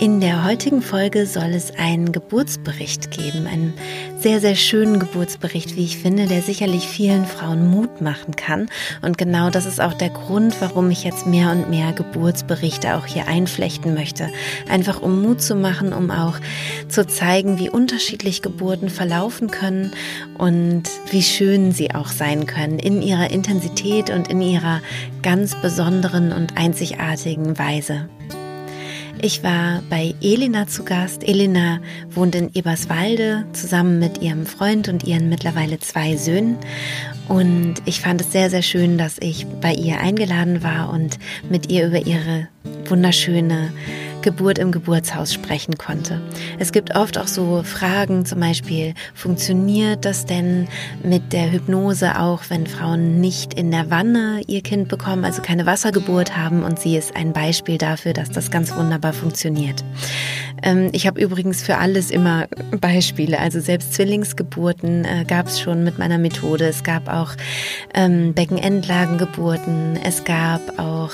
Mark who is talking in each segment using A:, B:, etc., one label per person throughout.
A: In der heutigen Folge soll es einen Geburtsbericht geben, einen sehr, sehr schönen Geburtsbericht, wie ich finde, der sicherlich vielen Frauen Mut machen kann. Und genau das ist auch der Grund, warum ich jetzt mehr und mehr Geburtsberichte auch hier einflechten möchte. Einfach um Mut zu machen, um auch zu zeigen, wie unterschiedlich Geburten verlaufen können und wie schön sie auch sein können in ihrer Intensität und in ihrer ganz besonderen und einzigartigen Weise. Ich war bei Elena zu Gast. Elena wohnt in Eberswalde zusammen mit ihrem Freund und ihren mittlerweile zwei Söhnen. Und ich fand es sehr, sehr schön, dass ich bei ihr eingeladen war und mit ihr über ihre wunderschöne Geburt im Geburtshaus sprechen konnte. Es gibt oft auch so Fragen, zum Beispiel, funktioniert das denn mit der Hypnose auch, wenn Frauen nicht in der Wanne ihr Kind bekommen, also keine Wassergeburt haben? Und sie ist ein Beispiel dafür, dass das ganz wunderbar funktioniert. Ähm, ich habe übrigens für alles immer Beispiele. Also selbst Zwillingsgeburten äh, gab es schon mit meiner Methode. Es gab auch ähm, Beckenendlagengeburten. Es gab auch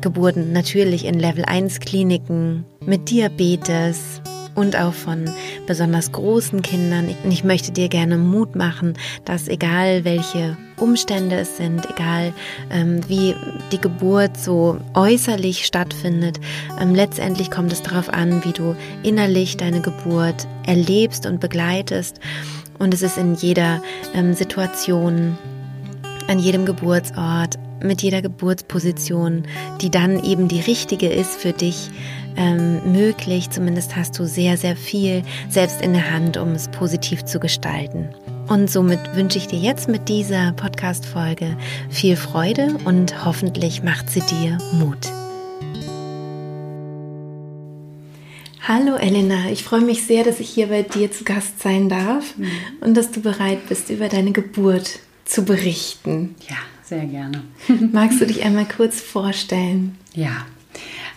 A: Geburten natürlich in Level 1 Kliniken mit Diabetes und auch von besonders großen Kindern. Ich möchte dir gerne Mut machen, dass egal welche Umstände es sind, egal ähm, wie die Geburt so äußerlich stattfindet, ähm, letztendlich kommt es darauf an, wie du innerlich deine Geburt erlebst und begleitest. Und es ist in jeder ähm, Situation, an jedem Geburtsort, mit jeder Geburtsposition, die dann eben die richtige ist für dich, ähm, möglich. Zumindest hast du sehr, sehr viel selbst in der Hand, um es positiv zu gestalten. Und somit wünsche ich dir jetzt mit dieser Podcast-Folge viel Freude und hoffentlich macht sie dir Mut. Hallo Elena, ich freue mich sehr, dass ich hier bei dir zu Gast sein darf mhm. und dass du bereit bist, über deine Geburt zu berichten.
B: Ja, sehr gerne.
A: Magst du dich einmal kurz vorstellen?
B: Ja,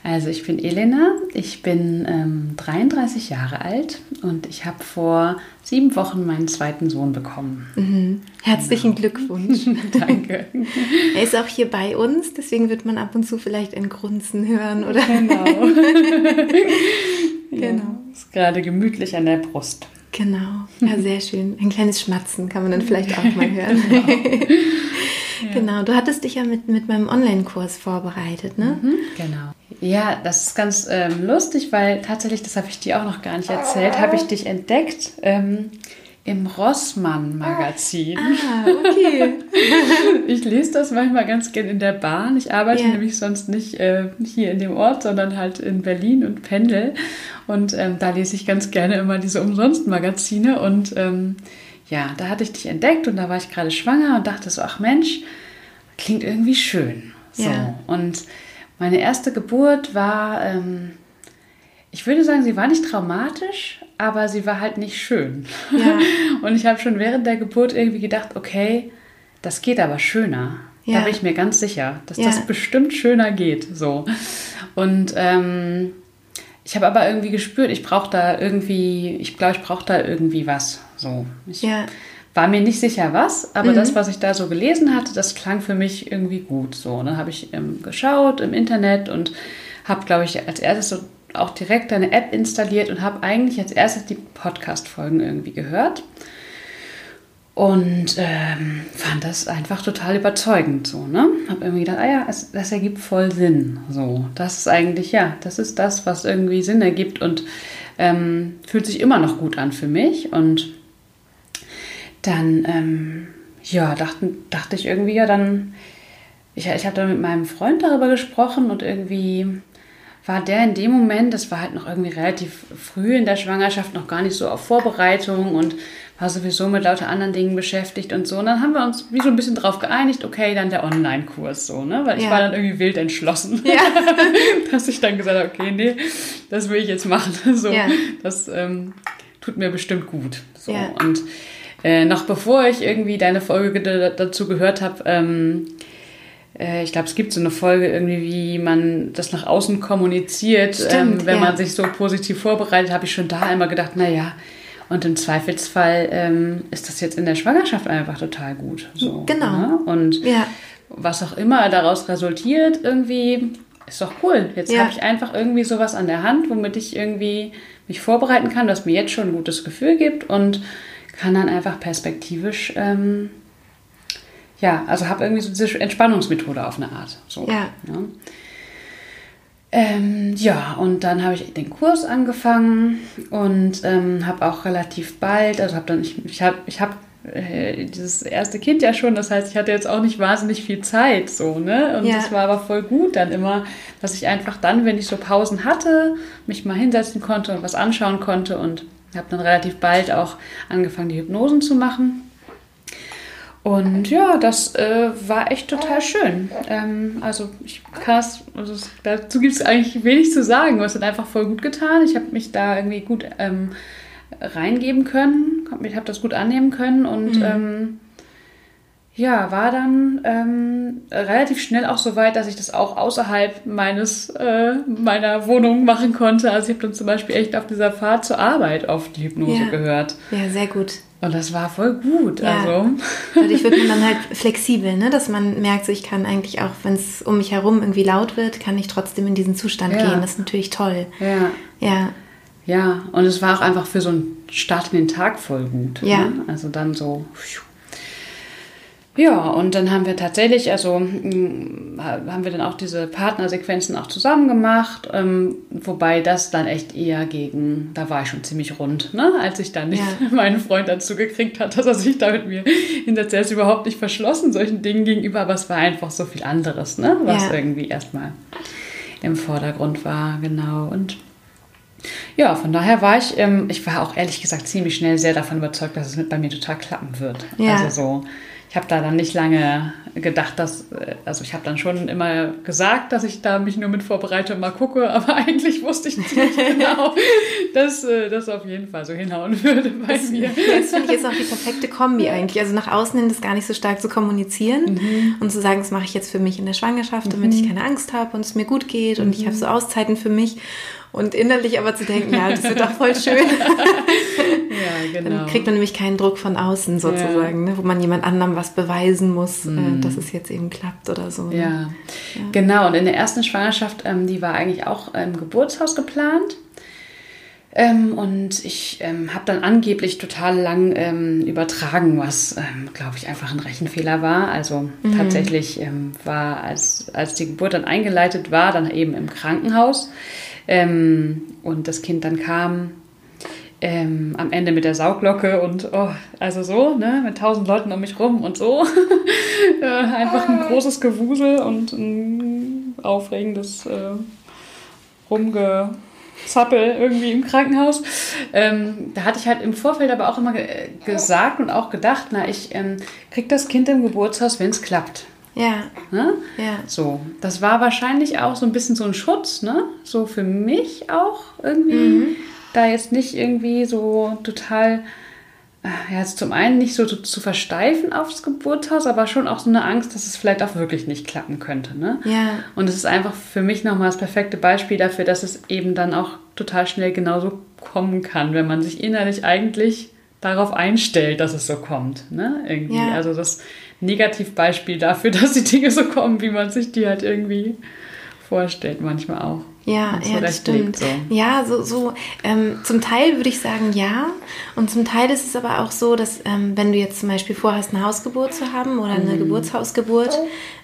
B: also ich bin Elena, ich bin ähm, 33 Jahre alt und ich habe vor sieben Wochen meinen zweiten Sohn bekommen.
A: Mhm. Herzlichen genau. Glückwunsch.
B: Danke.
A: Er ist auch hier bei uns, deswegen wird man ab und zu vielleicht ein Grunzen hören, oder?
B: Genau. genau. Ja, ist gerade gemütlich an der Brust.
A: Genau, ja, sehr schön. Ein kleines Schmatzen kann man dann vielleicht auch mal hören. Genau. Ja. Genau, du hattest dich ja mit, mit meinem Online-Kurs vorbereitet, ne?
B: Mhm, genau. Ja, das ist ganz ähm, lustig, weil tatsächlich, das habe ich dir auch noch gar nicht erzählt, habe ich dich entdeckt ähm, im Rossmann-Magazin.
A: Ah, okay.
B: ich lese das manchmal ganz gern in der Bahn. Ich arbeite ja. nämlich sonst nicht äh, hier in dem Ort, sondern halt in Berlin und pendel. Und ähm, da lese ich ganz gerne immer diese Umsonst-Magazine und ähm, ja, da hatte ich dich entdeckt und da war ich gerade schwanger und dachte so, ach Mensch, klingt irgendwie schön. So. Ja. Und meine erste Geburt war, ähm, ich würde sagen, sie war nicht traumatisch, aber sie war halt nicht schön. Ja. Und ich habe schon während der Geburt irgendwie gedacht, okay, das geht aber schöner. Ja. Da bin ich mir ganz sicher, dass das bestimmt schöner geht. So. Und ähm, ich habe aber irgendwie gespürt, ich brauche da irgendwie, ich glaube, ich brauche da irgendwie was. So. Ich ja. war mir nicht sicher was, aber mhm. das, was ich da so gelesen hatte, das klang für mich irgendwie gut. So, dann habe ich ähm, geschaut im Internet und habe, glaube ich, als erstes so auch direkt eine App installiert und habe eigentlich als erstes die Podcast-Folgen irgendwie gehört. Und ähm, fand das einfach total überzeugend so, ne? Hab irgendwie gedacht, ah ja, es, das ergibt voll Sinn. So, das ist eigentlich, ja, das ist das, was irgendwie Sinn ergibt und ähm, fühlt sich immer noch gut an für mich. Und dann, ähm, ja, dachte, dachte ich irgendwie, ja, dann, ich, ich habe da mit meinem Freund darüber gesprochen und irgendwie war der in dem Moment, das war halt noch irgendwie relativ früh in der Schwangerschaft, noch gar nicht so auf Vorbereitung und war sowieso mit lauter anderen Dingen beschäftigt und so. Und dann haben wir uns wie so ein bisschen drauf geeinigt, okay, dann der Online-Kurs so, ne? Weil ich war dann irgendwie wild entschlossen. Ja. dass ich dann gesagt habe, okay, nee, das will ich jetzt machen. So, ja. das ähm, tut mir bestimmt gut. So. Ja. Und äh, noch bevor ich irgendwie deine Folge dazu gehört habe, ähm, äh, ich glaube, es gibt so eine Folge irgendwie, wie man das nach außen kommuniziert. Stimmt, ähm, wenn ja. man sich so positiv vorbereitet, habe ich schon da immer gedacht, naja, und im Zweifelsfall ähm, ist das jetzt in der Schwangerschaft einfach total gut. So,
A: genau. Ne?
B: Und ja. was auch immer daraus resultiert, irgendwie ist doch cool. Jetzt ja. habe ich einfach irgendwie sowas an der Hand, womit ich irgendwie mich vorbereiten kann, was mir jetzt schon ein gutes Gefühl gibt und kann dann einfach perspektivisch, ähm, ja, also habe irgendwie so diese Entspannungsmethode auf eine Art. So,
A: ja.
B: Ne? Ähm, ja, und dann habe ich den Kurs angefangen und ähm, habe auch relativ bald, also habe dann, ich, ich habe ich hab, äh, dieses erste Kind ja schon, das heißt, ich hatte jetzt auch nicht wahnsinnig viel Zeit, so, ne? Und ja. das war aber voll gut dann immer, dass ich einfach dann, wenn ich so Pausen hatte, mich mal hinsetzen konnte und was anschauen konnte und habe dann relativ bald auch angefangen, die Hypnosen zu machen. Und ja, das äh, war echt total schön. Ähm, also ich kann es, also dazu gibt es eigentlich wenig zu sagen. Es hat einfach voll gut getan. Ich habe mich da irgendwie gut ähm, reingeben können, ich habe das gut annehmen können und mhm. ähm, ja, war dann ähm, relativ schnell auch so weit, dass ich das auch außerhalb meines äh, meiner Wohnung machen konnte. Also ich habe dann zum Beispiel echt auf dieser Fahrt zur Arbeit oft die Hypnose
A: ja.
B: gehört.
A: Ja, sehr gut.
B: Und das war voll gut. Ja. Also.
A: Dadurch wird man dann halt flexibel, ne? dass man merkt, so ich kann eigentlich auch, wenn es um mich herum irgendwie laut wird, kann ich trotzdem in diesen Zustand ja. gehen. Das ist natürlich toll.
B: Ja.
A: Ja.
B: Ja, und es war auch einfach für so einen Start in den Tag voll gut.
A: Ja.
B: Ne? Also dann so. Pfiuh ja, und dann haben wir tatsächlich, also haben wir dann auch diese Partnersequenzen auch zusammen gemacht, ähm, wobei das dann echt eher gegen, da war ich schon ziemlich rund, ne? als ich dann ja. meinen Freund dazu gekriegt hat, dass er sich da mit mir hinsetzt. Er ist überhaupt nicht verschlossen solchen Dingen gegenüber, aber es war einfach so viel anderes, ne? was ja. irgendwie erstmal im Vordergrund war, genau. Und ja, von daher war ich, ähm, ich war auch ehrlich gesagt ziemlich schnell sehr davon überzeugt, dass es mit bei mir total klappen wird.
A: Ja.
B: Also so ich habe da dann nicht lange gedacht, dass, also ich habe dann schon immer gesagt, dass ich da mich nur mit vorbereite und mal gucke, aber eigentlich wusste ich nicht genau, dass äh, das auf jeden Fall so hinhauen würde bei
A: das,
B: mir.
A: Das finde ich jetzt auch die perfekte Kombi eigentlich. Also nach außen hin das gar nicht so stark zu kommunizieren mhm. und zu sagen, das mache ich jetzt für mich in der Schwangerschaft, damit mhm. ich keine Angst habe und es mir gut geht und mhm. ich habe so Auszeiten für mich und innerlich aber zu denken, ja, das wird doch voll schön.
B: ja, genau.
A: Dann kriegt man nämlich keinen Druck von außen sozusagen, ja. ne, wo man jemand anderem was beweisen muss, mhm. äh, dass es jetzt eben klappt oder so.
B: Ne? Ja. ja. genau. Und in der ersten Schwangerschaft, ähm, die war eigentlich auch im Geburtshaus geplant. Ähm, und ich ähm, habe dann angeblich total lang ähm, übertragen, was, ähm, glaube ich, einfach ein Rechenfehler war. Also mhm. tatsächlich ähm, war, als, als die Geburt dann eingeleitet war, dann eben im Krankenhaus ähm, und das Kind dann kam am Ende mit der Sauglocke und oh, also so, ne, mit tausend Leuten um mich rum und so. äh, einfach ein großes Gewusel und ein aufregendes äh, Rumgezappel irgendwie im Krankenhaus. Ähm, da hatte ich halt im Vorfeld aber auch immer ge gesagt und auch gedacht, na, ich ähm, krieg das Kind im Geburtshaus, wenn es klappt.
A: Ja.
B: Ne?
A: Ja.
B: So, das war wahrscheinlich auch so ein bisschen so ein Schutz, ne? So für mich auch irgendwie, mhm. da jetzt nicht irgendwie so total, ja, jetzt zum einen nicht so zu, zu, versteifen aufs Geburtshaus, aber schon auch so eine Angst, dass es vielleicht auch wirklich nicht klappen könnte, ne?
A: Ja.
B: Und es ist einfach für mich nochmal das perfekte Beispiel dafür, dass es eben dann auch total schnell genauso kommen kann, wenn man sich innerlich eigentlich darauf einstellt, dass es so kommt, ne? Irgendwie. Ja. Also das Negativbeispiel dafür, dass die Dinge so kommen, wie man sich die halt irgendwie vorstellt, manchmal auch.
A: Ja, ja, das stimmt. So. Ja, so, so ähm, zum Teil würde ich sagen ja. Und zum Teil ist es aber auch so, dass ähm, wenn du jetzt zum Beispiel vorhast, eine Hausgeburt zu haben oder eine mhm. Geburtshausgeburt,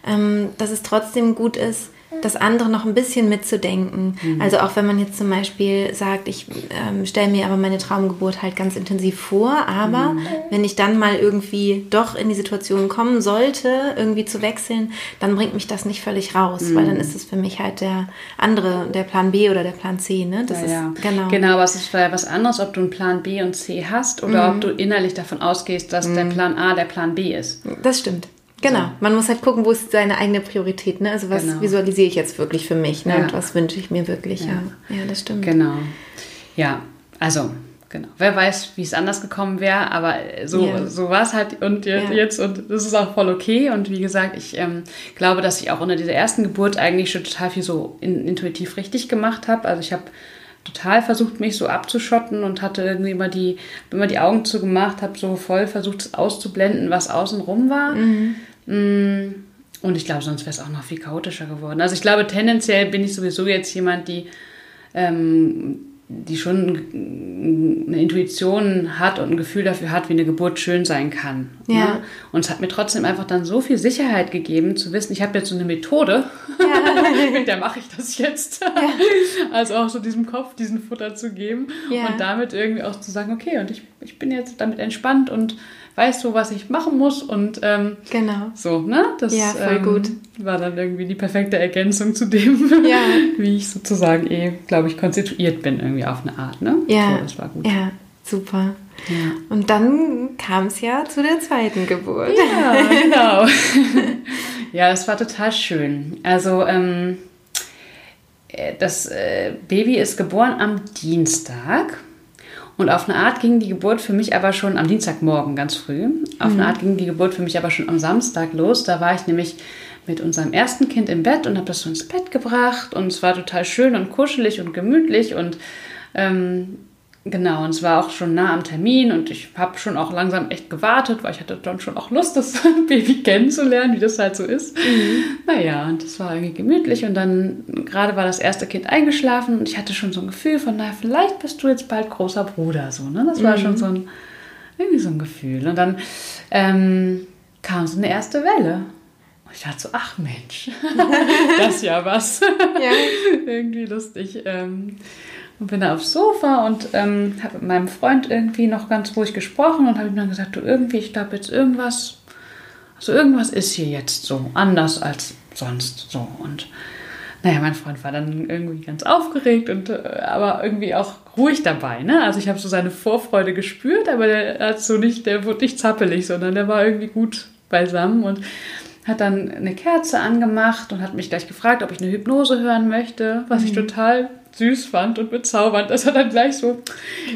A: ähm, dass es trotzdem gut ist, das andere noch ein bisschen mitzudenken. Mhm. Also auch wenn man jetzt zum Beispiel sagt, ich ähm, stelle mir aber meine Traumgeburt halt ganz intensiv vor, aber mhm. wenn ich dann mal irgendwie doch in die Situation kommen sollte, irgendwie zu wechseln, dann bringt mich das nicht völlig raus, mhm. weil dann ist es für mich halt der andere, der Plan B oder der Plan C. Ne?
B: Das ja, ist ja. genau. Genau, aber es ist vielleicht was anderes, ob du einen Plan B und C hast oder ob mhm. du innerlich davon ausgehst, dass der mhm. Plan A der Plan B ist.
A: Das stimmt. Genau, so. man muss halt gucken, wo ist seine eigene Priorität. Ne? Also was genau. visualisiere ich jetzt wirklich für mich ne? Ja. und was wünsche ich mir wirklich. Ja. ja. ja, das stimmt.
B: Genau. Ja, also genau. Wer weiß, wie es anders gekommen wäre, aber so, so war es halt und jetzt, und das ist auch voll okay. Und wie gesagt, ich ähm, glaube, dass ich auch unter dieser ersten Geburt eigentlich schon total viel so in, intuitiv richtig gemacht habe. Also ich habe total versucht, mich so abzuschotten und hatte irgendwie immer die, immer die Augen zugemacht, habe so voll versucht auszublenden, was außenrum war. Mhm. Mm, und ich glaube, sonst wäre es auch noch viel chaotischer geworden. Also ich glaube, tendenziell bin ich sowieso jetzt jemand, die ähm, die schon eine Intuition hat und ein Gefühl dafür hat, wie eine Geburt schön sein kann. Ja. Ne? Und es hat mir trotzdem einfach dann so viel Sicherheit gegeben, zu wissen, ich habe jetzt so eine Methode, ja. mit der mache ich das jetzt. Ja. Also auch so diesem Kopf diesen Futter zu geben ja. und damit irgendwie auch zu sagen, okay, und ich, ich bin jetzt damit entspannt und weißt du, was ich machen muss und ähm, genau. so, ne? Das ja, voll ähm, gut. war dann irgendwie die perfekte Ergänzung zu dem, ja. wie ich sozusagen eh, glaube ich, konstituiert bin irgendwie auf eine Art, ne?
A: Ja,
B: so, das
A: war gut. Ja, super. Ja. Und dann kam es ja zu der zweiten Geburt.
B: Ja, genau. ja, es war total schön. Also, ähm, äh, das äh, Baby ist geboren am Dienstag und auf eine Art ging die Geburt für mich aber schon am Dienstagmorgen ganz früh. Auf mhm. eine Art ging die Geburt für mich aber schon am Samstag los. Da war ich nämlich mit unserem ersten Kind im Bett und habe das so ins Bett gebracht und es war total schön und kuschelig und gemütlich und ähm, Genau, und es war auch schon nah am Termin und ich habe schon auch langsam echt gewartet, weil ich hatte dann schon auch Lust, das Baby kennenzulernen, wie das halt so ist. Mhm. Naja, und das war irgendwie gemütlich und dann gerade war das erste Kind eingeschlafen und ich hatte schon so ein Gefühl von, naja, vielleicht bist du jetzt bald großer Bruder, so, ne? Das war mhm. schon so ein, irgendwie so ein Gefühl. Und dann ähm, kam so eine erste Welle. Und ich dachte so, ach Mensch, das ist ja was. Ja. irgendwie lustig. Ähm, und bin da aufs Sofa und ähm, habe mit meinem Freund irgendwie noch ganz ruhig gesprochen und habe ihm dann gesagt, du irgendwie, ich glaube jetzt irgendwas, also irgendwas ist hier jetzt so anders als sonst so und naja, mein Freund war dann irgendwie ganz aufgeregt und äh, aber irgendwie auch ruhig dabei, ne? Also ich habe so seine Vorfreude gespürt, aber der hat so nicht, der wurde nicht zappelig, sondern der war irgendwie gut beisammen und hat dann eine Kerze angemacht und hat mich gleich gefragt, ob ich eine Hypnose hören möchte, was mhm. ich total süß fand und bezaubernd, dass er dann gleich so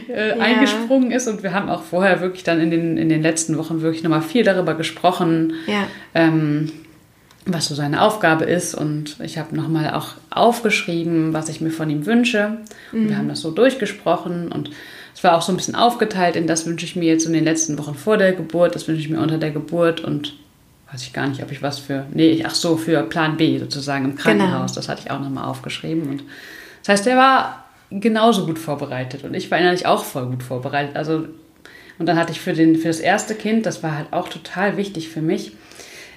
B: äh, ja. eingesprungen ist. Und wir haben auch vorher wirklich dann in den, in den letzten Wochen wirklich nochmal viel darüber gesprochen, ja. ähm, was so seine Aufgabe ist. Und ich habe nochmal auch aufgeschrieben, was ich mir von ihm wünsche. Und mhm. wir haben das so durchgesprochen und es war auch so ein bisschen aufgeteilt in das wünsche ich mir jetzt in den letzten Wochen vor der Geburt, das wünsche ich mir unter der Geburt und weiß ich gar nicht, ob ich was für, nee, ach so, für Plan B sozusagen im. Krankenhaus, genau. das hatte ich auch nochmal aufgeschrieben und das heißt, er war genauso gut vorbereitet und ich war innerlich auch voll gut vorbereitet. Also, und dann hatte ich für, den, für das erste Kind, das war halt auch total wichtig für mich,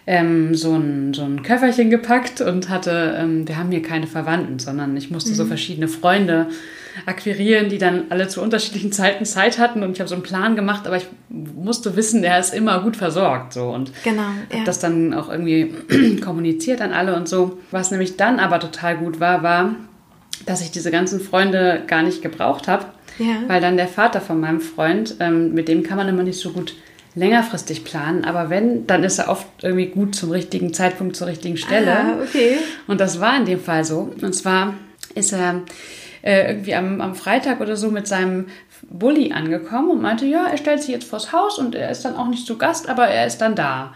B: ähm, so, ein, so ein Köfferchen gepackt und hatte, ähm, wir haben hier keine Verwandten, sondern ich musste mhm. so verschiedene Freunde akquirieren, die dann alle zu unterschiedlichen Zeiten Zeit hatten und ich habe so einen Plan gemacht, aber ich musste wissen, er ist immer gut versorgt so und genau, ja. das dann auch irgendwie kommuniziert an alle und so. Was nämlich dann aber total gut war, war, dass ich diese ganzen Freunde gar nicht gebraucht habe, ja. weil dann der Vater von meinem Freund, ähm, mit dem kann man immer nicht so gut längerfristig planen, aber wenn, dann ist er oft irgendwie gut zum richtigen Zeitpunkt zur richtigen Stelle. Ah, okay. Und das war in dem Fall so. Und zwar ist er äh, irgendwie am, am Freitag oder so mit seinem Bulli angekommen und meinte, ja, er stellt sich jetzt vors Haus und er ist dann auch nicht zu Gast, aber er ist dann da.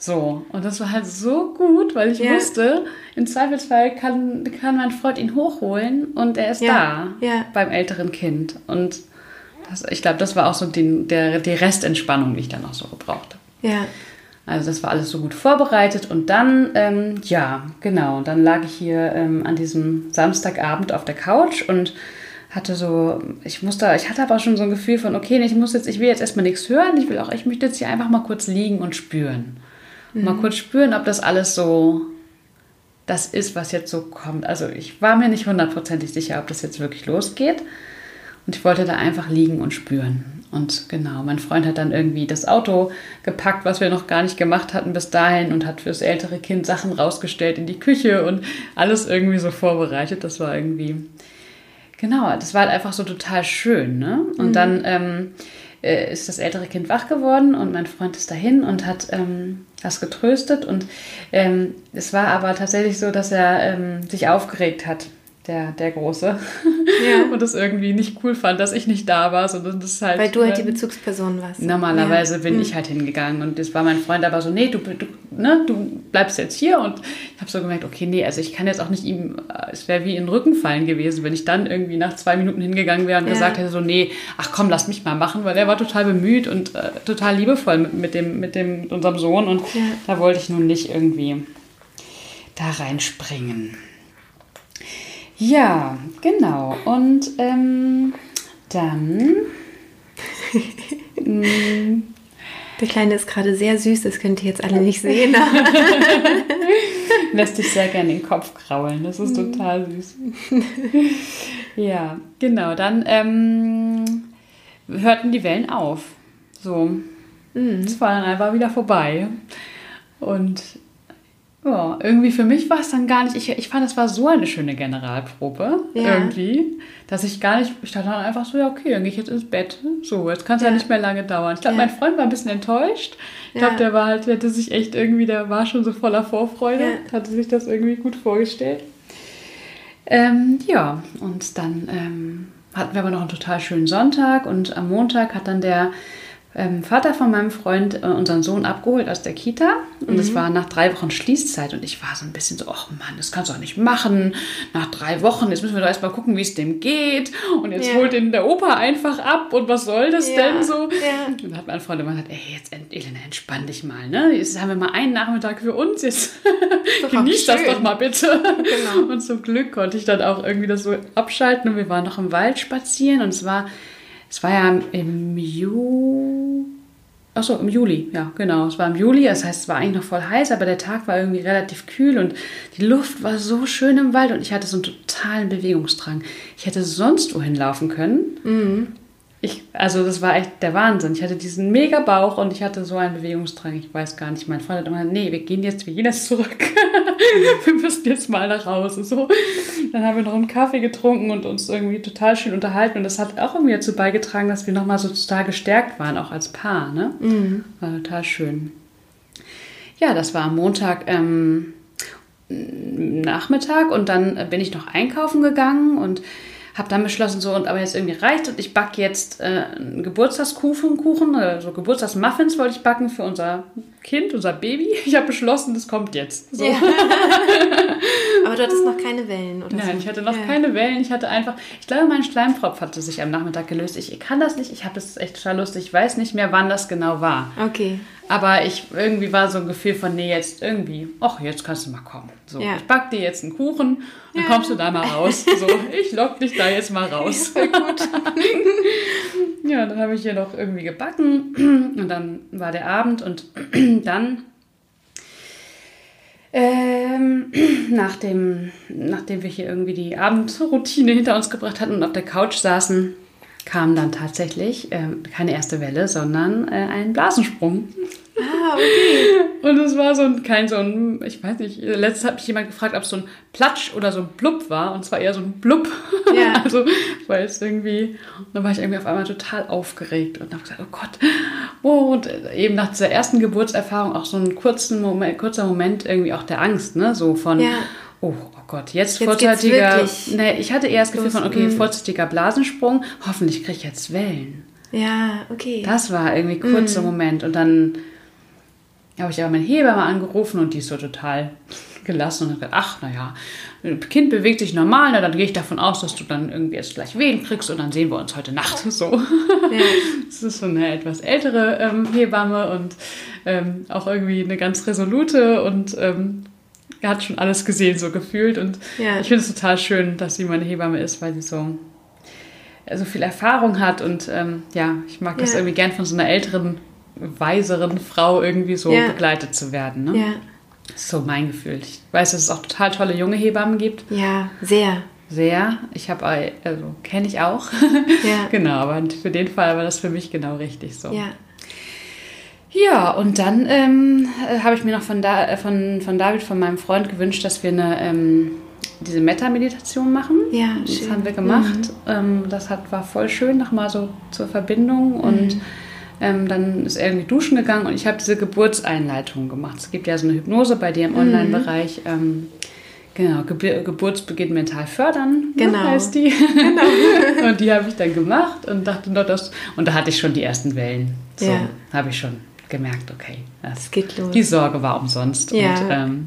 B: So, und das war halt so gut, weil ich ja. wusste, im Zweifelsfall kann, kann mein Freund ihn hochholen und er ist ja. da ja. beim älteren Kind. Und das, ich glaube, das war auch so die, der, die Restentspannung, die ich dann auch so gebraucht habe. Ja. Also das war alles so gut vorbereitet und dann, ähm, ja, genau, dann lag ich hier ähm, an diesem Samstagabend auf der Couch und hatte so, ich musste, ich hatte aber schon so ein Gefühl von, okay, ich muss jetzt, ich will jetzt erstmal nichts hören, ich will auch, ich möchte jetzt hier einfach mal kurz liegen und spüren. Mhm. Mal kurz spüren, ob das alles so das ist, was jetzt so kommt. Also ich war mir nicht hundertprozentig sicher, ob das jetzt wirklich losgeht. Und ich wollte da einfach liegen und spüren. Und genau, mein Freund hat dann irgendwie das Auto gepackt, was wir noch gar nicht gemacht hatten bis dahin und hat fürs ältere Kind Sachen rausgestellt in die Küche und alles irgendwie so vorbereitet. Das war irgendwie, genau, das war halt einfach so total schön. Ne? Und mhm. dann ähm, äh, ist das ältere Kind wach geworden und mein Freund ist dahin und hat ähm, das getröstet. Und ähm, es war aber tatsächlich so, dass er ähm, sich aufgeregt hat. Der, der Große. Ja. und das irgendwie nicht cool fand, dass ich nicht da war, sondern das halt.
A: Weil du halt die Bezugsperson warst.
B: Normalerweise ja. bin mhm. ich halt hingegangen und das war mein Freund aber so, nee, du, du, ne, du bleibst jetzt hier und ich habe so gemerkt, okay, nee, also ich kann jetzt auch nicht ihm, äh, es wäre wie in den Rücken fallen gewesen, wenn ich dann irgendwie nach zwei Minuten hingegangen wäre und ja. gesagt hätte so, nee, ach komm, lass mich mal machen, weil er war total bemüht und äh, total liebevoll mit, mit, dem, mit dem, mit unserem Sohn und da wollte ich nun nicht irgendwie da reinspringen. Ja, genau. Und ähm, dann.
A: Mm. Der Kleine ist gerade sehr süß, das könnt ihr jetzt alle nicht sehen.
B: Lässt sich sehr gerne den Kopf kraulen, das ist total süß. ja, genau. Dann ähm, hörten die Wellen auf. So. Es war dann einfach wieder vorbei. Und ja, irgendwie für mich war es dann gar nicht, ich, ich fand, es war so eine schöne Generalprobe, ja. irgendwie, dass ich gar nicht, ich dachte dann einfach so, ja, okay, dann gehe ich jetzt ins Bett. So, jetzt kann es ja. ja. nicht mehr lange dauern. Ich glaube, ja. mein Freund war ein bisschen enttäuscht. Ich glaube, der war halt, der hatte sich echt irgendwie, der war schon so voller Vorfreude, hatte sich das irgendwie gut vorgestellt. Ähm, ja, und dann ähm, hatten wir aber noch einen total schönen Sonntag und am Montag hat dann der ähm, Vater von meinem Freund äh, unseren Sohn abgeholt aus der Kita. Und es mhm. war nach drei Wochen Schließzeit. Und ich war so ein bisschen so, ach Mann, das kannst du auch nicht machen. Nach drei Wochen, jetzt müssen wir doch erstmal gucken, wie es dem geht. Und jetzt ja. holt ihn der Opa einfach ab. Und was soll das ja. denn so? Ja. Und dann hat mein Freund immer gesagt, ey, jetzt Elena, entspann dich mal. Ne? Jetzt haben wir mal einen Nachmittag für uns. Jetzt genieß das doch mal bitte. Genau. Und zum Glück konnte ich dann auch irgendwie das so abschalten. Und wir waren noch im Wald spazieren. Und es war es war ja im Juli. Achso, im Juli, ja, genau. Es war im Juli, das heißt, es war eigentlich noch voll heiß, aber der Tag war irgendwie relativ kühl und die Luft war so schön im Wald und ich hatte so einen totalen Bewegungsdrang. Ich hätte sonst wohin laufen können. Mhm. Ich, also das war echt der Wahnsinn. Ich hatte diesen mega Bauch und ich hatte so einen Bewegungsdrang. Ich weiß gar nicht. Mein Freund hat immer, nee, wir gehen jetzt, wir gehen jetzt zurück. wir müssen jetzt mal nach Hause. So. Dann haben wir noch einen Kaffee getrunken und uns irgendwie total schön unterhalten. Und das hat auch irgendwie dazu beigetragen, dass wir nochmal so total gestärkt waren, auch als Paar. Ne? Mhm. War total schön. Ja, das war am Montag ähm, Nachmittag und dann bin ich noch einkaufen gegangen und habe dann beschlossen, so, und aber jetzt irgendwie reicht und ich backe jetzt äh, einen Geburtstagskuchen, Kuchen, äh, so Geburtstagsmuffins wollte ich backen für unser Kind, unser Baby. Ich habe beschlossen, das kommt jetzt. So. Ja.
A: aber du hattest noch keine Wellen, oder?
B: Nein, so. ich hatte noch ja. keine Wellen. Ich hatte einfach, ich glaube, mein Schleimfropf hatte sich am Nachmittag gelöst. Ich kann das nicht, ich habe das echt total lustig. Ich weiß nicht mehr, wann das genau war.
A: Okay.
B: Aber ich irgendwie war so ein Gefühl von, nee, jetzt irgendwie, ach, jetzt kannst du mal kommen. So, ja. ich back dir jetzt einen Kuchen, dann ja. kommst du da mal raus. So, ich lock dich da jetzt mal raus. Ja, gut. ja, dann habe ich hier noch irgendwie gebacken und dann war der Abend und dann ähm, nachdem, nachdem wir hier irgendwie die Abendroutine hinter uns gebracht hatten und auf der Couch saßen, kam dann tatsächlich ähm, keine erste Welle, sondern äh, ein Blasensprung.
A: Ah, okay.
B: Und es war so ein, kein so ein, ich weiß nicht, letztes hat mich jemand gefragt, ob es so ein Platsch oder so ein Blub war. Und zwar eher so ein Blub. Ja. also, weil es irgendwie, und dann war ich irgendwie auf einmal total aufgeregt und habe gesagt, oh Gott, oh, und eben nach dieser ersten Geburtserfahrung auch so ein kurzen Moment, kurzer Moment irgendwie auch der Angst, ne, so von, ja. oh, oh Gott, jetzt, jetzt vorzeitiger, ne, ich hatte eher das Gefühl von, okay, mhm. vorzeitiger Blasensprung, hoffentlich kriege ich jetzt Wellen.
A: Ja, okay.
B: Das war irgendwie kurzer mm. Moment. Und dann habe ich aber meine Hebamme angerufen und die ist so total gelassen und hat gesagt, ach, naja, Kind bewegt sich normal, na, dann gehe ich davon aus, dass du dann irgendwie jetzt gleich Wehen kriegst und dann sehen wir uns heute Nacht. So. Ja. Das ist so eine etwas ältere ähm, Hebamme und ähm, auch irgendwie eine ganz resolute und ähm, hat schon alles gesehen, so gefühlt. Und ja. ich finde es total schön, dass sie meine Hebamme ist, weil sie so, so viel Erfahrung hat und ähm, ja, ich mag das irgendwie gern von so einer älteren weiseren Frau irgendwie so ja. begleitet zu werden. Ne? Ja. Das ist so mein Gefühl. Ich weiß, dass es auch total tolle junge Hebammen gibt.
A: Ja, sehr.
B: Sehr. Ich habe, also kenne ich auch. Ja. genau, aber für den Fall war das für mich genau richtig so.
A: Ja.
B: Ja, und dann ähm, habe ich mir noch von, da, von, von David, von meinem Freund, gewünscht, dass wir eine, ähm, diese Metta-Meditation machen.
A: Ja,
B: das schön. haben wir gemacht. Mhm. Ähm, das hat, war voll schön, nochmal so zur Verbindung. Und mhm. Ähm, dann ist er irgendwie duschen gegangen und ich habe diese Geburtseinleitung gemacht. Es gibt ja so eine Hypnose bei dir im mhm. Online-Bereich. Ähm, Genau, Ge Geburtsbeginn mental fördern, ne, genau. heißt die. Genau. und die habe ich dann gemacht und dachte nur, das. Und da hatte ich schon die ersten Wellen. So ja. habe ich schon gemerkt, okay, das, geht los. die Sorge war umsonst. Ja. Und ähm,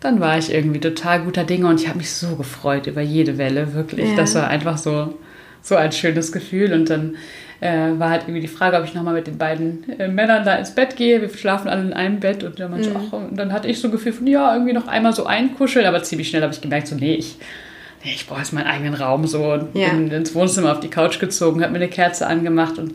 B: dann war ich irgendwie total guter Dinge und ich habe mich so gefreut über jede Welle, wirklich. Ja. Das war einfach so, so ein schönes Gefühl. Und dann äh, war halt irgendwie die Frage, ob ich nochmal mit den beiden äh, Männern da ins Bett gehe. Wir schlafen alle in einem Bett und dann, mhm. ach, und dann hatte ich so ein Gefühl von, ja, irgendwie noch einmal so einkuscheln, aber ziemlich schnell habe ich gemerkt, so, nee, ich, nee, ich brauche jetzt meinen eigenen Raum so und ja. bin ins Wohnzimmer auf die Couch gezogen, habe mir eine Kerze angemacht und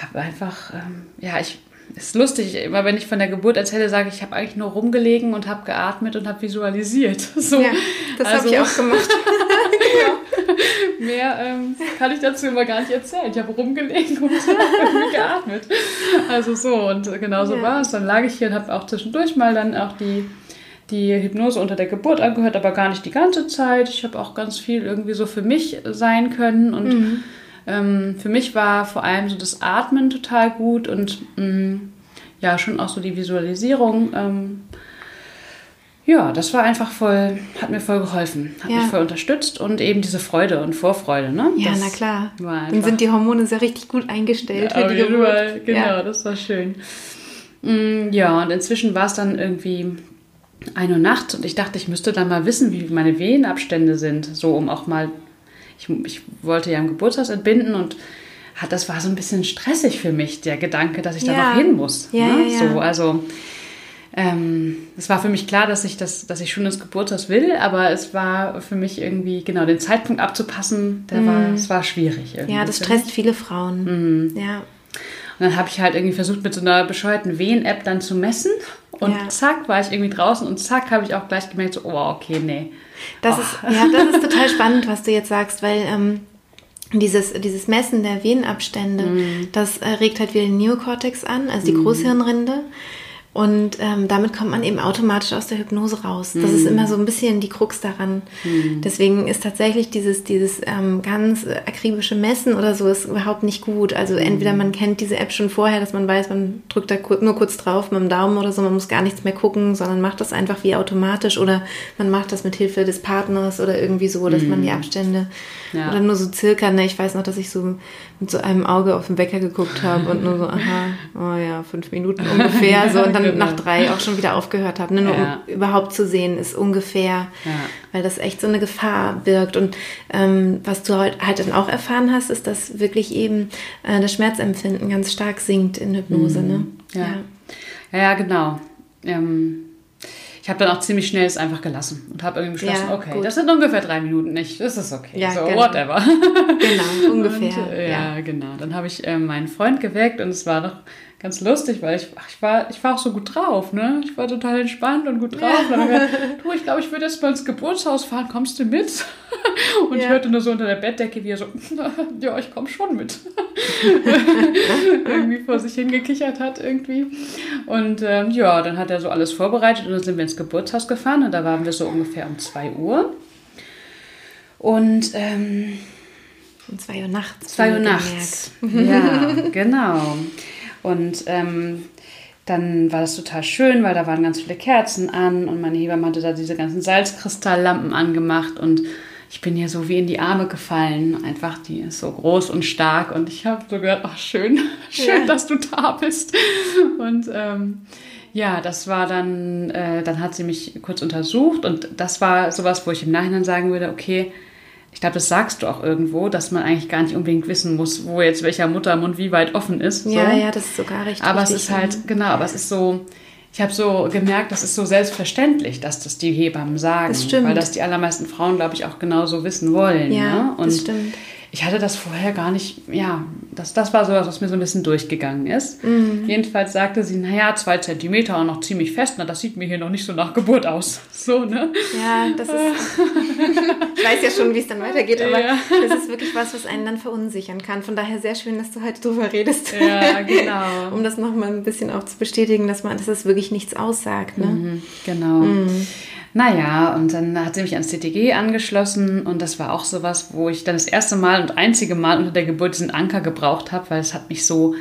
B: habe einfach, ähm, ja, ich, ist lustig, immer wenn ich von der Geburt erzähle, sage ich, ich habe eigentlich nur rumgelegen und habe geatmet und habe visualisiert. So, ja,
A: das also, habe ich auch gemacht.
B: mehr ähm, kann ich dazu immer gar nicht erzählen. Ich habe rumgelegen und habe geatmet. Also so, und genau so ja. war es. Dann lag ich hier und habe auch zwischendurch mal dann auch die, die Hypnose unter der Geburt angehört, aber gar nicht die ganze Zeit. Ich habe auch ganz viel irgendwie so für mich sein können und mhm ähm, für mich war vor allem so das Atmen total gut und mh, mm, ja, schon auch so die Visualisierung. Ähm, ja, das war einfach voll, hat mir voll geholfen, hat ja. mich voll unterstützt und eben diese Freude und Vorfreude, ne?
A: Ja, das na klar. Dann sind die Hormone sehr richtig gut eingestellt ja, für die Geburt. Fall,
B: genau, ja. das war schön. Mm, ja, und inzwischen war es dann irgendwie 1 Uhr nachts und ich dachte, ich müsste dann mal wissen, wie meine Wehenabstände sind, so um auch mal ich, ich wollte ja am Geburtstag entbinden und hat, das war so ein bisschen stressig für mich, der Gedanke, dass ich da noch hin muss. Ja, ne? ja, ja. So, also ähm, es war für mich klar, dass ich das, dass ich schon das Geburtstag will, aber es war für mich irgendwie, genau, den Zeitpunkt abzupassen, der mm. war, es war schwierig.
A: Ja, das stresst viele Frauen.
B: Mm. Ja. Und dann habe ich halt irgendwie versucht, mit so einer bescheuerten Wehen-App dann zu messen. Und ja. zack, war ich irgendwie draußen und zack, habe ich auch gleich gemerkt, so, oh, okay, nee.
A: Das, oh. ist, ja, das ist total spannend, was du jetzt sagst, weil ähm, dieses, dieses Messen der Venenabstände, mm. das äh, regt halt wieder den Neokortex an, also die mm. Großhirnrinde. Und ähm, damit kommt man eben automatisch aus der Hypnose raus. Das mhm. ist immer so ein bisschen die Krux daran. Mhm. Deswegen ist tatsächlich dieses, dieses ähm, ganz akribische Messen oder so ist überhaupt nicht gut. Also mhm. entweder man kennt diese App schon vorher, dass man weiß, man drückt da nur kurz drauf mit dem Daumen oder so, man muss gar nichts mehr gucken, sondern macht das einfach wie automatisch oder man macht das mit Hilfe des Partners oder irgendwie so, dass man die mhm. Abstände ja. oder nur so circa, ne, ich weiß noch, dass ich so mit so einem Auge auf den Wecker geguckt habe und nur so, aha, oh ja, fünf Minuten ungefähr so und dann genau. nach drei auch schon wieder aufgehört habe. Ne? Nur ja. um überhaupt zu sehen, ist ungefähr, ja. weil das echt so eine Gefahr birgt. Und ähm, was du halt, halt dann auch erfahren hast, ist, dass wirklich eben äh, das Schmerzempfinden ganz stark sinkt in Hypnose. Mhm. Ne?
B: Ja. ja. ja, genau. Ähm ich habe dann auch ziemlich schnell es einfach gelassen und habe irgendwie beschlossen, ja, okay, gut. das sind ungefähr drei Minuten nicht, das ist okay, ja, so genau. whatever.
A: Genau, ungefähr.
B: Und, äh, ja, ja, genau. Dann habe ich äh, meinen Freund geweckt und es war noch ganz lustig, weil ich, ich, war, ich war auch so gut drauf, ne? Ich war total entspannt und gut drauf. Ja. Und dann gesagt, du, ich glaube, ich würde jetzt mal ins Geburtshaus fahren, kommst du mit? Und ja. ich hörte nur so unter der Bettdecke, wie er so, ja, ich komme schon mit. irgendwie vor sich hingekichert hat irgendwie. Und ähm, ja, dann hat er so alles vorbereitet und dann sind wir ins Geburtshaus gefahren und da waren wir so ungefähr um 2 Uhr. Und ähm,
A: um 2 Uhr nachts.
B: 2 Uhr nachts. Ja, genau. Und ähm, dann war das total schön, weil da waren ganz viele Kerzen an und meine Hebamme hatte da diese ganzen Salzkristalllampen angemacht und ich bin ihr so wie in die Arme gefallen. Einfach, die ist so groß und stark und ich habe so gedacht, ach schön, schön, ja. dass du da bist. Und ähm, ja, das war dann, äh, dann hat sie mich kurz untersucht und das war sowas, wo ich im Nachhinein sagen würde, okay, glaube, das sagst du auch irgendwo, dass man eigentlich gar nicht unbedingt wissen muss, wo jetzt welcher Muttermund wie weit offen ist.
A: So. Ja, ja, das ist sogar richtig.
B: Aber es ist halt, genau, aber es ist so, ich habe so gemerkt, das ist so selbstverständlich, dass das die Hebammen sagen. Das stimmt. Weil das die allermeisten Frauen, glaube ich, auch genauso wissen wollen. Ja, ne? Und das stimmt ich hatte das vorher gar nicht, ja, das, das war so was, was mir so ein bisschen durchgegangen ist. Mhm. Jedenfalls sagte sie, naja, zwei Zentimeter und noch ziemlich fest, na, das sieht mir hier noch nicht so nach Geburt aus. So, ne?
A: Ja, das ist, ich weiß ja schon, wie es dann weitergeht, aber ja. das ist wirklich was, was einen dann verunsichern kann. Von daher sehr schön, dass du heute drüber redest.
B: Ja, genau.
A: um das nochmal ein bisschen auch zu bestätigen, dass man, dass es wirklich nichts aussagt, ne?
B: Mhm, genau. Mhm. Naja, und dann hat sie mich ans CTG angeschlossen und das war auch sowas, wo ich dann das erste Mal und einzige Mal unter der Geburt diesen Anker gebraucht habe, weil es hat mich so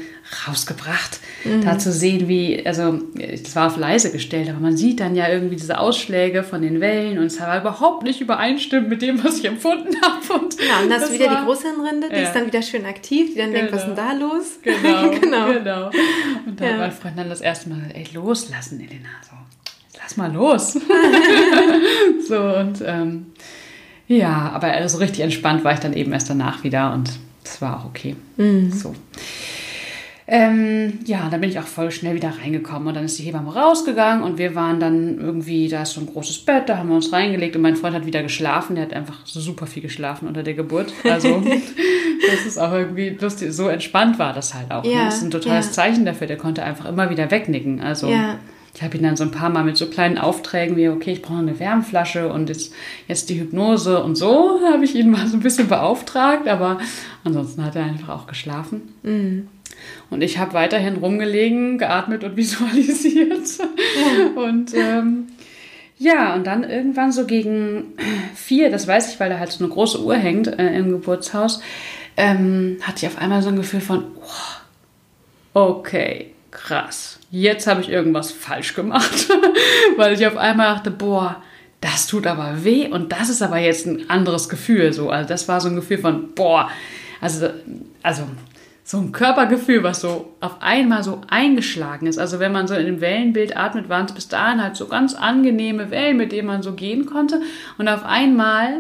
B: rausgebracht, mhm. da zu sehen, wie, also das war auf leise gestellt, aber man sieht dann ja irgendwie diese Ausschläge von den Wellen und es war überhaupt nicht übereinstimmt mit dem, was ich empfunden habe.
A: Und ja, und das, ist wieder war, die Großhirnrinde, die ja. ist dann wieder schön aktiv, die dann genau. denkt, was ist denn da los?
B: Genau, genau. genau. Und dann ja. hat mein Freund dann das erste Mal, ey, loslassen, Elena, so lass mal los. so und ähm, ja, aber so also richtig entspannt war ich dann eben erst danach wieder und das war auch okay. Mhm. So. Ähm, ja, dann bin ich auch voll schnell wieder reingekommen und dann ist die Hebamme rausgegangen und wir waren dann irgendwie, da ist so ein großes Bett, da haben wir uns reingelegt und mein Freund hat wieder geschlafen, der hat einfach super viel geschlafen unter der Geburt. Also das ist auch irgendwie lustig, so entspannt war das halt auch. Ne? Ja, ne? Das ist ein totales ja. Zeichen dafür, der konnte einfach immer wieder wegnicken. Also ja ich habe ihn dann so ein paar Mal mit so kleinen Aufträgen wie, okay, ich brauche eine Wärmflasche und jetzt, jetzt die Hypnose und so habe ich ihn mal so ein bisschen beauftragt, aber ansonsten hat er einfach auch geschlafen. Mhm. Und ich habe weiterhin rumgelegen, geatmet und visualisiert. Ja. Und ähm, ja, und dann irgendwann so gegen vier, das weiß ich, weil da halt so eine große Uhr hängt äh, im Geburtshaus, ähm, hatte ich auf einmal so ein Gefühl von, oh, okay, krass, jetzt habe ich irgendwas falsch gemacht, weil ich auf einmal dachte, boah, das tut aber weh und das ist aber jetzt ein anderes Gefühl. So, also das war so ein Gefühl von, boah, also, also so ein Körpergefühl, was so auf einmal so eingeschlagen ist. Also wenn man so in dem Wellenbild atmet, waren es bis dahin halt so ganz angenehme Wellen, mit denen man so gehen konnte. Und auf einmal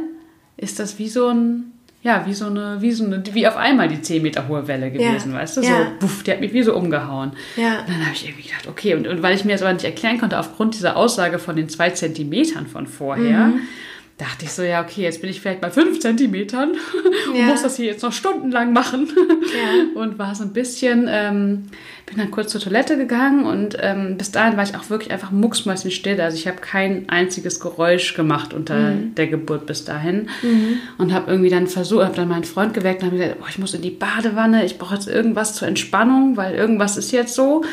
B: ist das wie so ein ja, wie so eine, wie so eine, wie auf einmal die 10 Meter hohe Welle gewesen, ja. weißt du? So, ja. buff, die hat mich wie so umgehauen. Ja. Und dann habe ich irgendwie gedacht, okay, und, und weil ich mir das aber nicht erklären konnte, aufgrund dieser Aussage von den zwei Zentimetern von vorher, mhm dachte ich so, ja, okay, jetzt bin ich vielleicht bei fünf Zentimetern und ja. muss das hier jetzt noch stundenlang machen. Ja. Und war so ein bisschen, ähm, bin dann kurz zur Toilette gegangen und ähm, bis dahin war ich auch wirklich einfach mucksmäuschenstill. Also ich habe kein einziges Geräusch gemacht unter mhm. der Geburt bis dahin. Mhm. Und habe irgendwie dann versucht, habe dann meinen Freund geweckt und habe gesagt, oh, ich muss in die Badewanne, ich brauche jetzt irgendwas zur Entspannung, weil irgendwas ist jetzt so.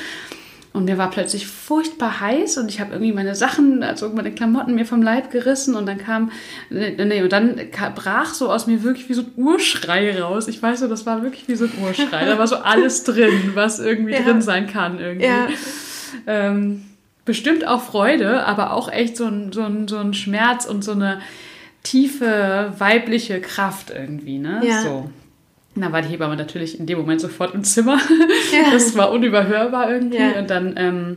B: Und mir war plötzlich furchtbar heiß und ich habe irgendwie meine Sachen, also meine Klamotten mir vom Leib gerissen und dann kam, nee, und dann brach so aus mir wirklich wie so ein Urschrei raus. Ich weiß so, das war wirklich wie so ein Urschrei. Da war so alles drin, was irgendwie ja. drin sein kann irgendwie. Ja. Ähm, bestimmt auch Freude, aber auch echt so ein, so ein, so ein Schmerz und so eine tiefe weibliche Kraft irgendwie, ne? Ja. So. Da war die Hebamme natürlich in dem Moment sofort im Zimmer. Ja. Das war unüberhörbar irgendwie. Ja. Und dann, ähm,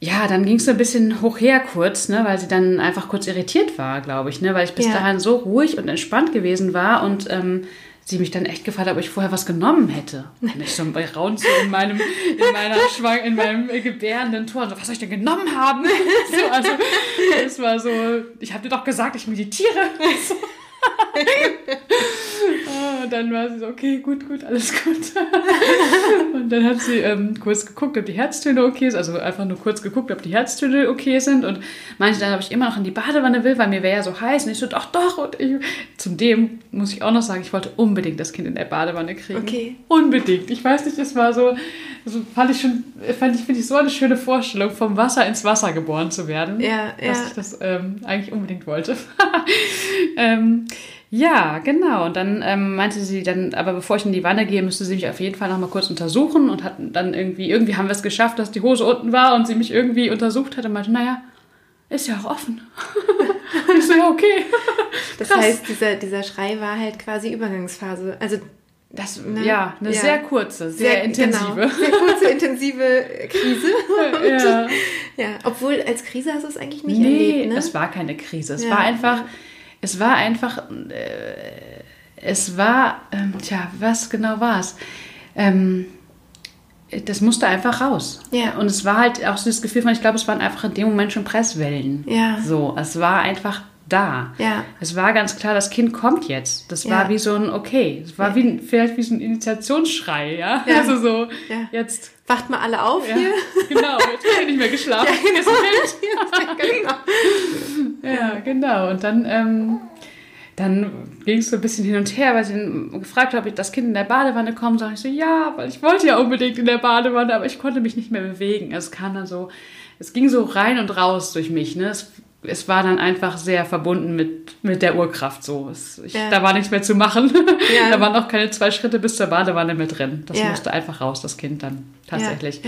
B: ja, dann ging es so ein bisschen hoch her kurz, ne, weil sie dann einfach kurz irritiert war, glaube ich, ne, weil ich bis ja. dahin so ruhig und entspannt gewesen war und ähm, sie mich dann echt gefragt hat, ob ich vorher was genommen hätte. Und ich so bei Raunze in meinem, in meiner Schwang, in meinem gebärenden Tor, so, was soll ich denn genommen haben? So, also, es war so, ich habe dir doch gesagt, ich meditiere. So. Ah, und dann war sie so, okay, gut, gut, alles gut. und dann hat sie ähm, kurz geguckt, ob die Herztöne okay sind, also einfach nur kurz geguckt, ob die Herztöne okay sind und meinte dann, ob ich immer noch in die Badewanne will, weil mir wäre ja so heiß. Und ich so, doch, doch. Und ich, zum dem muss ich auch noch sagen, ich wollte unbedingt das Kind in der Badewanne kriegen. Okay. Unbedingt. Ich weiß nicht, es war so, also fand ich schon, fand ich, finde ich so eine schöne Vorstellung, vom Wasser ins Wasser geboren zu werden. Ja, dass ja. ich das ähm, eigentlich unbedingt wollte. ähm, ja, genau. Und dann ähm, meinte sie dann, aber bevor ich in die Wanne gehe, müsste sie mich auf jeden Fall noch mal kurz untersuchen und hat dann irgendwie, irgendwie haben wir es geschafft, dass die Hose unten war und sie mich irgendwie untersucht hat und meinte, naja, ist ja auch offen. so, ja, okay.
A: Das heißt, dieser, dieser Schrei war halt quasi Übergangsphase. Also
B: das, ne? Ja, eine ja. sehr kurze, sehr, sehr intensive. Genau,
A: sehr kurze, intensive Krise. ja. ja. Obwohl, als Krise hast du es eigentlich nicht nee, erlebt, ne?
B: es war keine Krise. Es ja. war einfach es war einfach, äh, es war, ähm, tja, was genau war es? Ähm, das musste einfach raus. Ja. Und es war halt auch so das Gefühl von, ich glaube, es waren einfach in dem Moment schon Presswellen. Ja. So, es war einfach da. Ja. Es war ganz klar, das Kind kommt jetzt. Das war wie so ein, okay, es war ja. wie, vielleicht wie so ein Initiationsschrei, ja. ja. Also so, ja. jetzt.
A: Wacht mal alle auf hier.
B: Genau, jetzt wird nicht mehr geschlafen. Ja, genau. ja, genau. Und dann, ähm, dann ging es so ein bisschen hin und her, weil sie gefragt hat, ob ich das Kind in der Badewanne kommt. Sag ich so, ja, weil ich wollte ja unbedingt in der Badewanne, aber ich konnte mich nicht mehr bewegen. Es kam dann so, es ging so rein und raus durch mich. Ne? Es es war dann einfach sehr verbunden mit, mit der Urkraft so. Es, ich, ja. Da war nichts mehr zu machen. Ja. da waren noch keine zwei Schritte bis zur Badewanne mehr drin. Das ja. musste einfach raus, das Kind dann tatsächlich.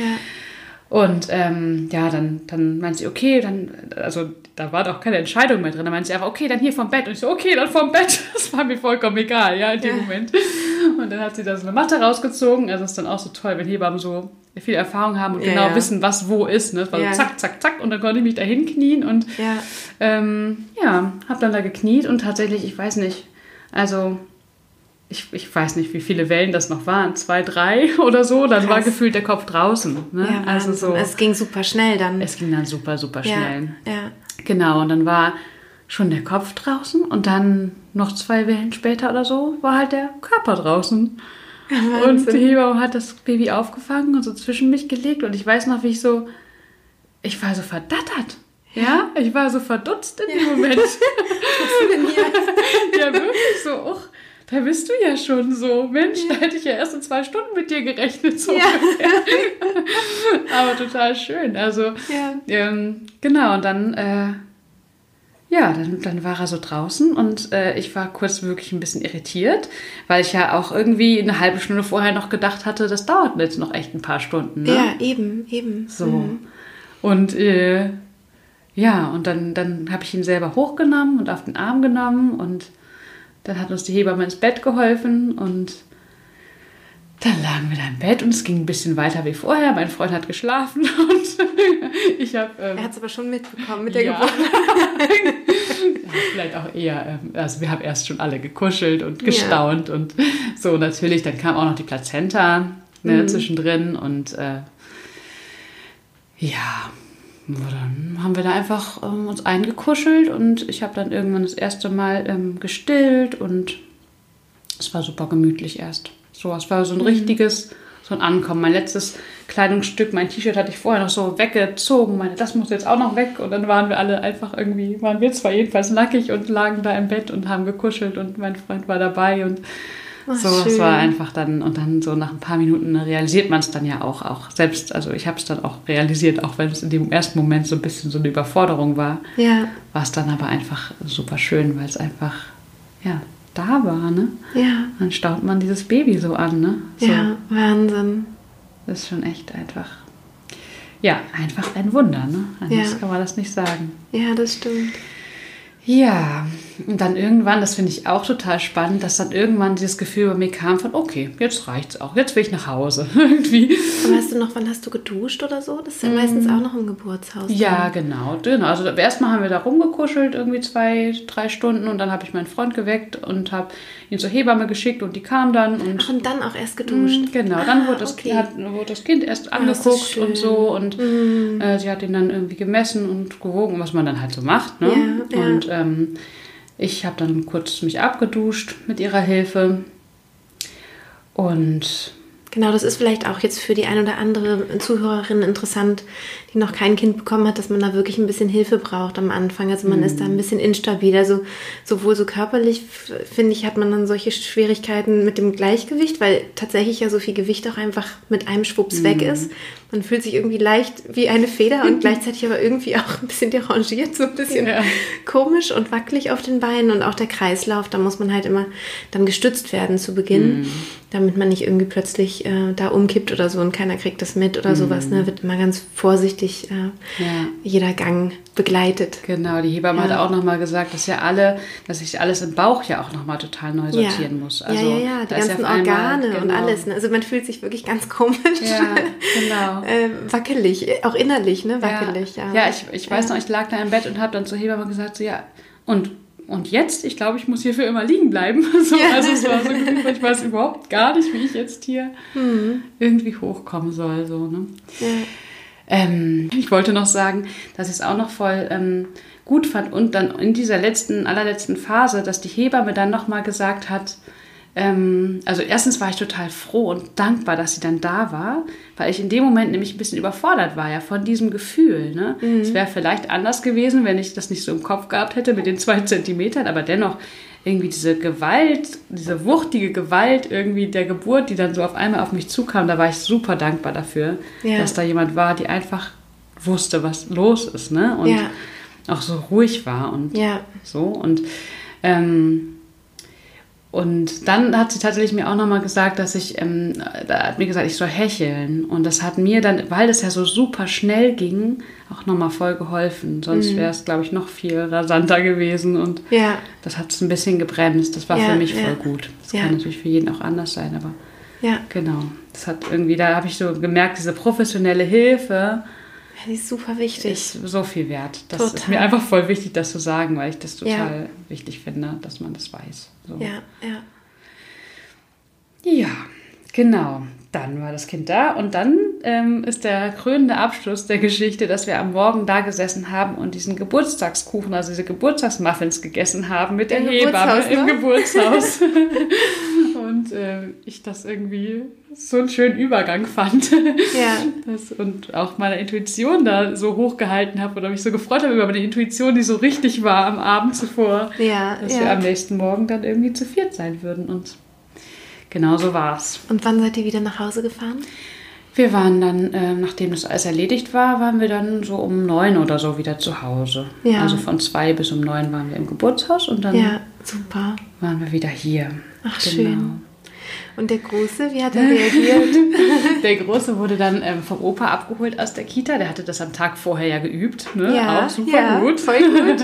B: Und ähm, ja, dann, dann meinte sie, okay, dann, also da war doch keine Entscheidung mehr drin. Dann meinte sie einfach, okay, dann hier vom Bett. Und ich so, okay, dann vom Bett. Das war mir vollkommen egal, ja, in dem Moment. Und dann hat sie da so eine Matte rausgezogen. Also ist dann auch so toll, wenn Hebammen so viel Erfahrung haben und ja, genau ja. wissen, was wo ist. Ne? Das war ja. so zack, zack, zack und dann konnte ich mich da hinknien und ja, ähm, ja habe dann da gekniet und tatsächlich, ich weiß nicht, also ich, ich weiß nicht, wie viele Wellen das noch waren, zwei, drei oder so, dann Krass. war gefühlt der Kopf draußen. Ne?
A: Ja, also so, es ging super schnell dann.
B: Es ging dann super, super schnell. Ja, Genau, und dann war schon der Kopf draußen und dann noch zwei Wellen später oder so war halt der Körper draußen. Und die Hebamme hat das Baby aufgefangen und so zwischen mich gelegt. Und ich weiß noch, wie ich so, ich war so verdattert. Ja, ja? ich war so verdutzt in ja. dem Moment. Was denn hier? ja, wirklich so, och, da bist du ja schon so. Mensch, ja. da hätte ich ja erst in zwei Stunden mit dir gerechnet. So ja. Aber total schön. Also, ähm, genau, und dann äh, ja, dann, dann war er so draußen und äh, ich war kurz wirklich ein bisschen irritiert, weil ich ja auch irgendwie eine halbe Stunde vorher noch gedacht hatte, das dauert jetzt noch echt ein paar Stunden. Ne?
A: Ja, eben, eben.
B: So. Mhm. Und äh, ja, und dann, dann habe ich ihn selber hochgenommen und auf den Arm genommen und dann hat uns die Hebamme ins Bett geholfen und dann lagen wir da im Bett und es ging ein bisschen weiter wie vorher. Mein Freund hat geschlafen und ich habe.
A: Ähm, er hat es aber schon mitbekommen mit der ja. Geburt.
B: ja, vielleicht auch eher. Ähm, also, wir haben erst schon alle gekuschelt und gestaunt ja. und so natürlich. Dann kam auch noch die Plazenta ne, mhm. zwischendrin und äh, ja. Dann haben wir da einfach ähm, uns eingekuschelt und ich habe dann irgendwann das erste Mal ähm, gestillt und es war super gemütlich erst. So, es war so ein mhm. richtiges, so ein Ankommen. Mein letztes Kleidungsstück, mein T-Shirt hatte ich vorher noch so weggezogen. Meine, das muss jetzt auch noch weg. Und dann waren wir alle einfach irgendwie, waren wir zwar jedenfalls nackig und lagen da im Bett und haben gekuschelt und mein Freund war dabei und Ach, so, es war einfach dann, und dann so nach ein paar Minuten realisiert man es dann ja auch, auch selbst, also ich habe es dann auch realisiert, auch wenn es in dem ersten Moment so ein bisschen so eine Überforderung war, ja. war es dann aber einfach super schön, weil es einfach, ja, da war, ne? Ja. Dann staut man dieses Baby so an, ne? So.
A: Ja, Wahnsinn.
B: Das ist schon echt einfach, ja, einfach ein Wunder, ne? Anders ja. kann man das nicht sagen.
A: Ja, das stimmt.
B: Ja, und dann irgendwann, das finde ich auch total spannend, dass dann irgendwann dieses Gefühl bei mir kam von, okay, jetzt reicht's auch, jetzt will ich nach Hause. Irgendwie.
A: Aber hast du noch, wann hast du geduscht oder so? Das ist ja mm. meistens auch noch im Geburtshaus.
B: Ja, dann. genau, genau. Also erstmal haben wir da rumgekuschelt, irgendwie zwei, drei Stunden und dann habe ich meinen Freund geweckt und habe ihn zur Hebamme geschickt und die kam dann. Und,
A: Ach, und dann auch erst geduscht?
B: Mm, genau, dann ah, wurde, das okay. hat, wurde das Kind erst ah, angeguckt und so und mm. äh, sie hat ihn dann irgendwie gemessen und gewogen, was man dann halt so macht. Ne? Ja, ja. Und ähm, ich habe dann kurz mich abgeduscht mit ihrer Hilfe. Und
A: Genau, das ist vielleicht auch jetzt für die ein oder andere Zuhörerin interessant, die noch kein Kind bekommen hat, dass man da wirklich ein bisschen Hilfe braucht am Anfang. Also man mhm. ist da ein bisschen instabil. Also sowohl so körperlich, finde ich, hat man dann solche Schwierigkeiten mit dem Gleichgewicht, weil tatsächlich ja so viel Gewicht auch einfach mit einem Schwupps mhm. weg ist. Man fühlt sich irgendwie leicht wie eine Feder und gleichzeitig aber irgendwie auch ein bisschen derangiert, so ein bisschen ja. komisch und wackelig auf den Beinen und auch der Kreislauf, da muss man halt immer dann gestützt werden zu Beginn, mhm. damit man nicht irgendwie plötzlich äh, da umkippt oder so und keiner kriegt das mit oder sowas. Ne? Mhm. Wird immer ganz vorsichtig äh, ja. jeder Gang begleitet.
B: Genau, die Hebamme ja. hat auch nochmal gesagt, dass ja alle, dass sich alles im Bauch ja auch nochmal total neu sortieren
A: ja.
B: muss.
A: Also, ja, ja, ja, die ganzen Organe einmal, genau. und alles. Ne? Also man fühlt sich wirklich ganz komisch. Ja, genau. äh, wackelig, auch innerlich, ne? Wackelig,
B: ja. Ja, ich, ich weiß noch, ich lag da im Bett und habe dann zur Hebamme gesagt, so ja, und und jetzt, ich glaube, ich muss hier für immer liegen bleiben. So, ja. Also es war so gefühlt, ich weiß überhaupt gar nicht, wie ich jetzt hier mhm. irgendwie hochkommen soll. So, ne? Ja. Ähm, ich wollte noch sagen, dass ich es auch noch voll ähm, gut fand und dann in dieser letzten, allerletzten Phase, dass die Hebamme dann nochmal gesagt hat, ähm, also erstens war ich total froh und dankbar, dass sie dann da war, weil ich in dem Moment nämlich ein bisschen überfordert war ja von diesem Gefühl. Ne? Mhm. Es wäre vielleicht anders gewesen, wenn ich das nicht so im Kopf gehabt hätte mit den zwei Zentimetern, aber dennoch irgendwie diese Gewalt, diese wuchtige Gewalt irgendwie der Geburt, die dann so auf einmal auf mich zukam, da war ich super dankbar dafür, ja. dass da jemand war, die einfach wusste, was los ist. Ne? Und, ja. auch so ruhig war und
A: Ja.
B: so. Und, ähm, und dann hat sie tatsächlich mir auch nochmal gesagt, dass ich, ähm, da hat mir gesagt, ich soll hecheln. Und das hat mir dann, weil das ja so super schnell ging, auch nochmal voll geholfen. Sonst wäre es, glaube ich, noch viel rasanter gewesen. Und
A: Ja.
B: das hat es ein bisschen gebremst. Das war
A: Ja,
B: für mich
A: ja.
B: voll gut. Das kann natürlich für jeden auch anders sein, aber
A: Ja.
B: genau. Das hat irgendwie, da habe ich so gemerkt, diese professionelle Hilfe
A: die ist super wichtig.
B: ist so viel wert. Das ist
A: Total.
B: mir einfach voll wichtig, das zu sagen, weil ich das total wichtig finde, dass man das weiß. So.
A: ja, ja.
B: Ja, genau. Dann war das Kind da und dann ähm, ist der krönende Abschluss der Geschichte, dass wir am Morgen da gesessen haben und diesen Geburtstagskuchen, also diese Geburtstagsmuffins gegessen haben mit der
A: Im
B: Hebamme
A: Geburtshaus,
B: im
A: ne?
B: Geburtshaus. und äh, ich das irgendwie so einen schönen Übergang fand.
A: Ja.
B: Das, und auch meine Intuition da so hochgehalten habe oder mich so gefreut habe über meine Intuition, die so richtig war am Abend zuvor,
A: Ja,
B: dass wir
A: ja.
B: am nächsten Morgen dann irgendwie zu viert sein würden. Und genau so war es.
A: Und wann seid ihr wieder nach Hause gefahren?
B: Wir waren dann, äh, nachdem das alles erledigt war, waren wir dann so um neun oder so wieder zu Hause.
A: Ja.
B: Also von zwei bis um neun waren wir im Geburtshaus und dann
A: Ja, super.
B: Waren wir wieder hier. Genau.
A: Ach, schön. Und der Große, wie hat er reagiert?
B: Der Große wurde dann ähm, vom Opa abgeholt aus der Kita. Der hatte das am Tag vorher ja geübt. Ne?
A: ja,
B: Auch super
A: ja,
B: gut.
A: Voll gut.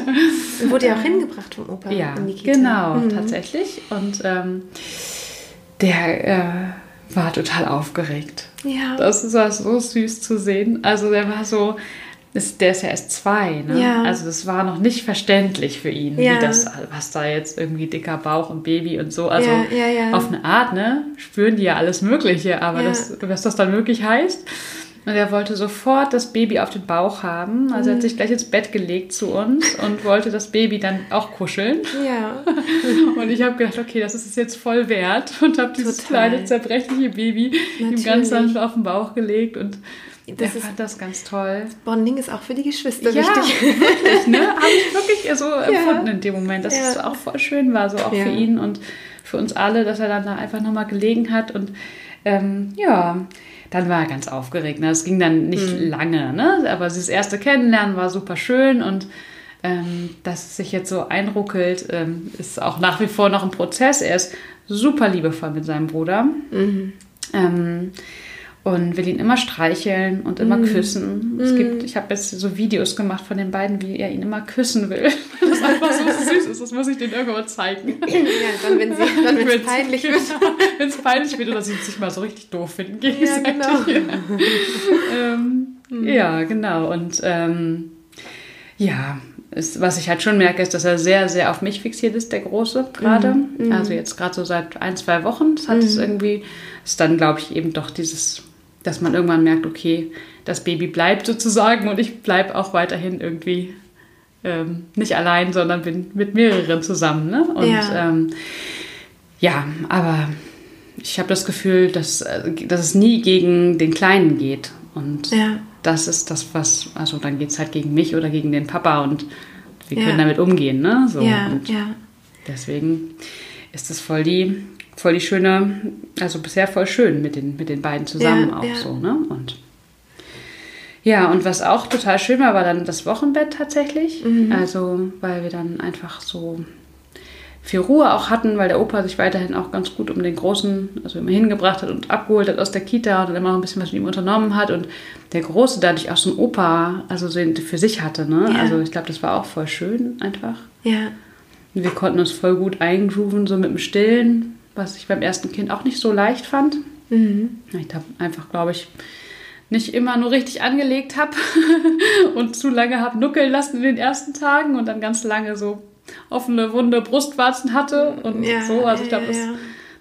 A: Und wurde ja auch hingebracht vom Opa
B: Ja,
A: in die Kita.
B: genau,
A: Mhm.
B: tatsächlich. Und ähm, der äh, war total aufgeregt.
A: Ja.
B: Das war so süß zu sehen. Also der war so, ist, der ist ja erst zwei, ne?
A: Ja.
B: Also das war noch nicht verständlich für ihn,
A: Ja.
B: wie das, was da jetzt irgendwie dicker Bauch und Baby und so. Also
A: Ja, ja, ja.
B: auf eine Art, ne? Spüren die ja alles Mögliche, aber das, was das dann wirklich heißt. Und er wollte sofort das Baby auf den Bauch haben. Also er
A: Mhm.
B: hat sich gleich ins Bett gelegt zu uns und wollte das Baby dann auch kuscheln.
A: ja.
B: Und ich habe gedacht, okay, das ist es jetzt voll wert und habe dieses
A: Total.
B: kleine zerbrechliche Baby ihm
A: Natürlich.
B: ganz sanft auf den Bauch gelegt und
A: Das
B: er fand das ganz toll.
A: Bonding ist auch für die Geschwister
B: Ja,
A: wichtig.
B: wirklich, ne? Habe ich wirklich so empfunden in dem Moment, dass
A: Ja.
B: es auch voll schön war, so auch
A: Ja.
B: für ihn und für uns alle, dass er dann da einfach nochmal gelegen hat und ähm, ja, dann war er ganz aufgeregt. Ne? Es ging dann nicht
A: Mhm.
B: lange, ne? aber dieses erste Kennenlernen war super schön und ähm, dass es sich jetzt so einruckelt, ähm, ist auch nach wie vor noch ein Prozess. Er ist super liebevoll mit seinem Bruder.
A: Mhm.
B: Ähm, und will ihn immer streicheln und immer küssen. Es gibt, ich habe jetzt so Videos gemacht von den beiden, wie er ihn immer küssen will. Weil das einfach so süß ist. Das muss ich denen irgendwo zeigen.
A: ja, dann, wenn sie, dann, wenn es peinlich wird.
B: Wenn es peinlich wird oder sie sich mal so richtig doof finden
A: Ja,
B: gegenseitig.
A: genau.
B: ähm, Ja, genau. Und ähm, ja, ist, was ich halt schon merke, ist, dass er sehr, sehr auf mich fixiert ist, der Große gerade. Also jetzt gerade so seit ein, zwei Wochen. Das hat es irgendwie, ist dann, glaube ich, eben doch dieses, dass man irgendwann merkt, okay, das Baby bleibt sozusagen und ich bleibe auch weiterhin irgendwie ähm, nicht allein, sondern bin mit mehreren zusammen. Ne? Und
A: Ja.
B: ähm, ja, aber ich habe das Gefühl, dass, äh, dass es nie gegen den Kleinen geht. Und
A: Ja.
B: das ist das, was, also dann geht es halt gegen mich oder gegen den Papa und wir
A: Ja.
B: können damit umgehen, ne? So.
A: Ja,
B: und
A: ja.
B: deswegen ist es voll die, voll die schöne, also bisher voll schön mit den, mit den beiden zusammen
A: Ja,
B: auch
A: ja.
B: so, ne? Und ja, und was auch total schön war, war dann das Wochenbett tatsächlich.
A: Mhm.
B: Also, weil wir dann einfach so viel Ruhe auch hatten, weil der Opa sich weiterhin auch ganz gut um den Großen, also immer hingebracht hat und abgeholt hat aus der Kita und dann immer noch ein bisschen was mit ihm unternommen hat und der Große dadurch auch so einen Opa, also so für sich hatte, ne?
A: Ja.
B: Also ich glaube, das war auch voll schön einfach.
A: Ja.
B: Und wir konnten uns voll gut eingrooven, so mit dem Stillen, was ich beim ersten Kind auch nicht so leicht fand.
A: Mhm.
B: Ich habe einfach, glaube ich, nicht immer nur richtig angelegt habe und zu lange habe nuckeln lassen in den ersten Tagen und dann ganz lange so offene, wunde Brustwarzen hatte und
A: Ja,
B: so. Also ich glaube,
A: ja,
B: das
A: ja.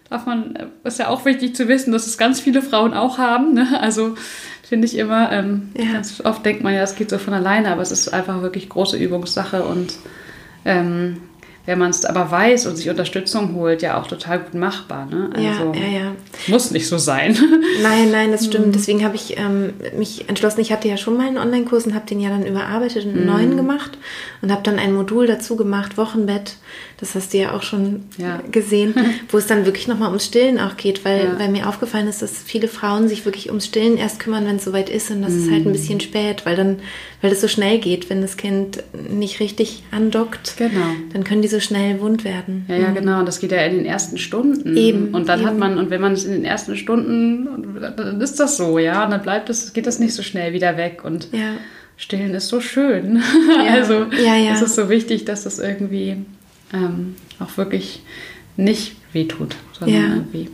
B: darf man, ist ja auch wichtig zu wissen, dass es ganz viele Frauen auch haben. Ne? Also finde ich immer, ähm, ganz oft denkt man ja, es geht so von alleine, aber es ist einfach wirklich große Übungssache und ähm, wenn man es aber weiß und sich Unterstützung holt, ja auch total gut machbar. Ne?
A: Also, ja, ja, ja.
B: Muss nicht so sein.
A: Nein, nein, das stimmt. Mhm. Deswegen habe ich ähm, mich entschlossen, ich hatte ja schon mal einen Online-Kurs und habe den ja dann überarbeitet und einen mhm. neuen gemacht und habe dann ein Modul dazu gemacht, Wochenbett. Das hast du ja auch schon ja. gesehen, wo es dann wirklich nochmal ums Stillen auch geht, weil, ja. weil mir aufgefallen ist, dass viele Frauen sich wirklich ums Stillen erst kümmern, wenn es soweit ist und das mhm. ist halt ein mhm. bisschen spät, weil dann, weil das so schnell geht, wenn das Kind nicht richtig andockt, genau. dann können die so schnell wund werden.
B: Ja, ja, mhm. genau. Und das geht ja in den ersten Stunden. Eben. Und dann eben. hat man, und wenn man es in den ersten Stunden, dann ist das so, ja, und dann bleibt es, geht das nicht so schnell wieder weg. Und ja. Stillen ist so schön. Ja. also ja, ja. es ist so wichtig, dass das irgendwie ähm, auch wirklich nicht wehtut, sondern ja. irgendwie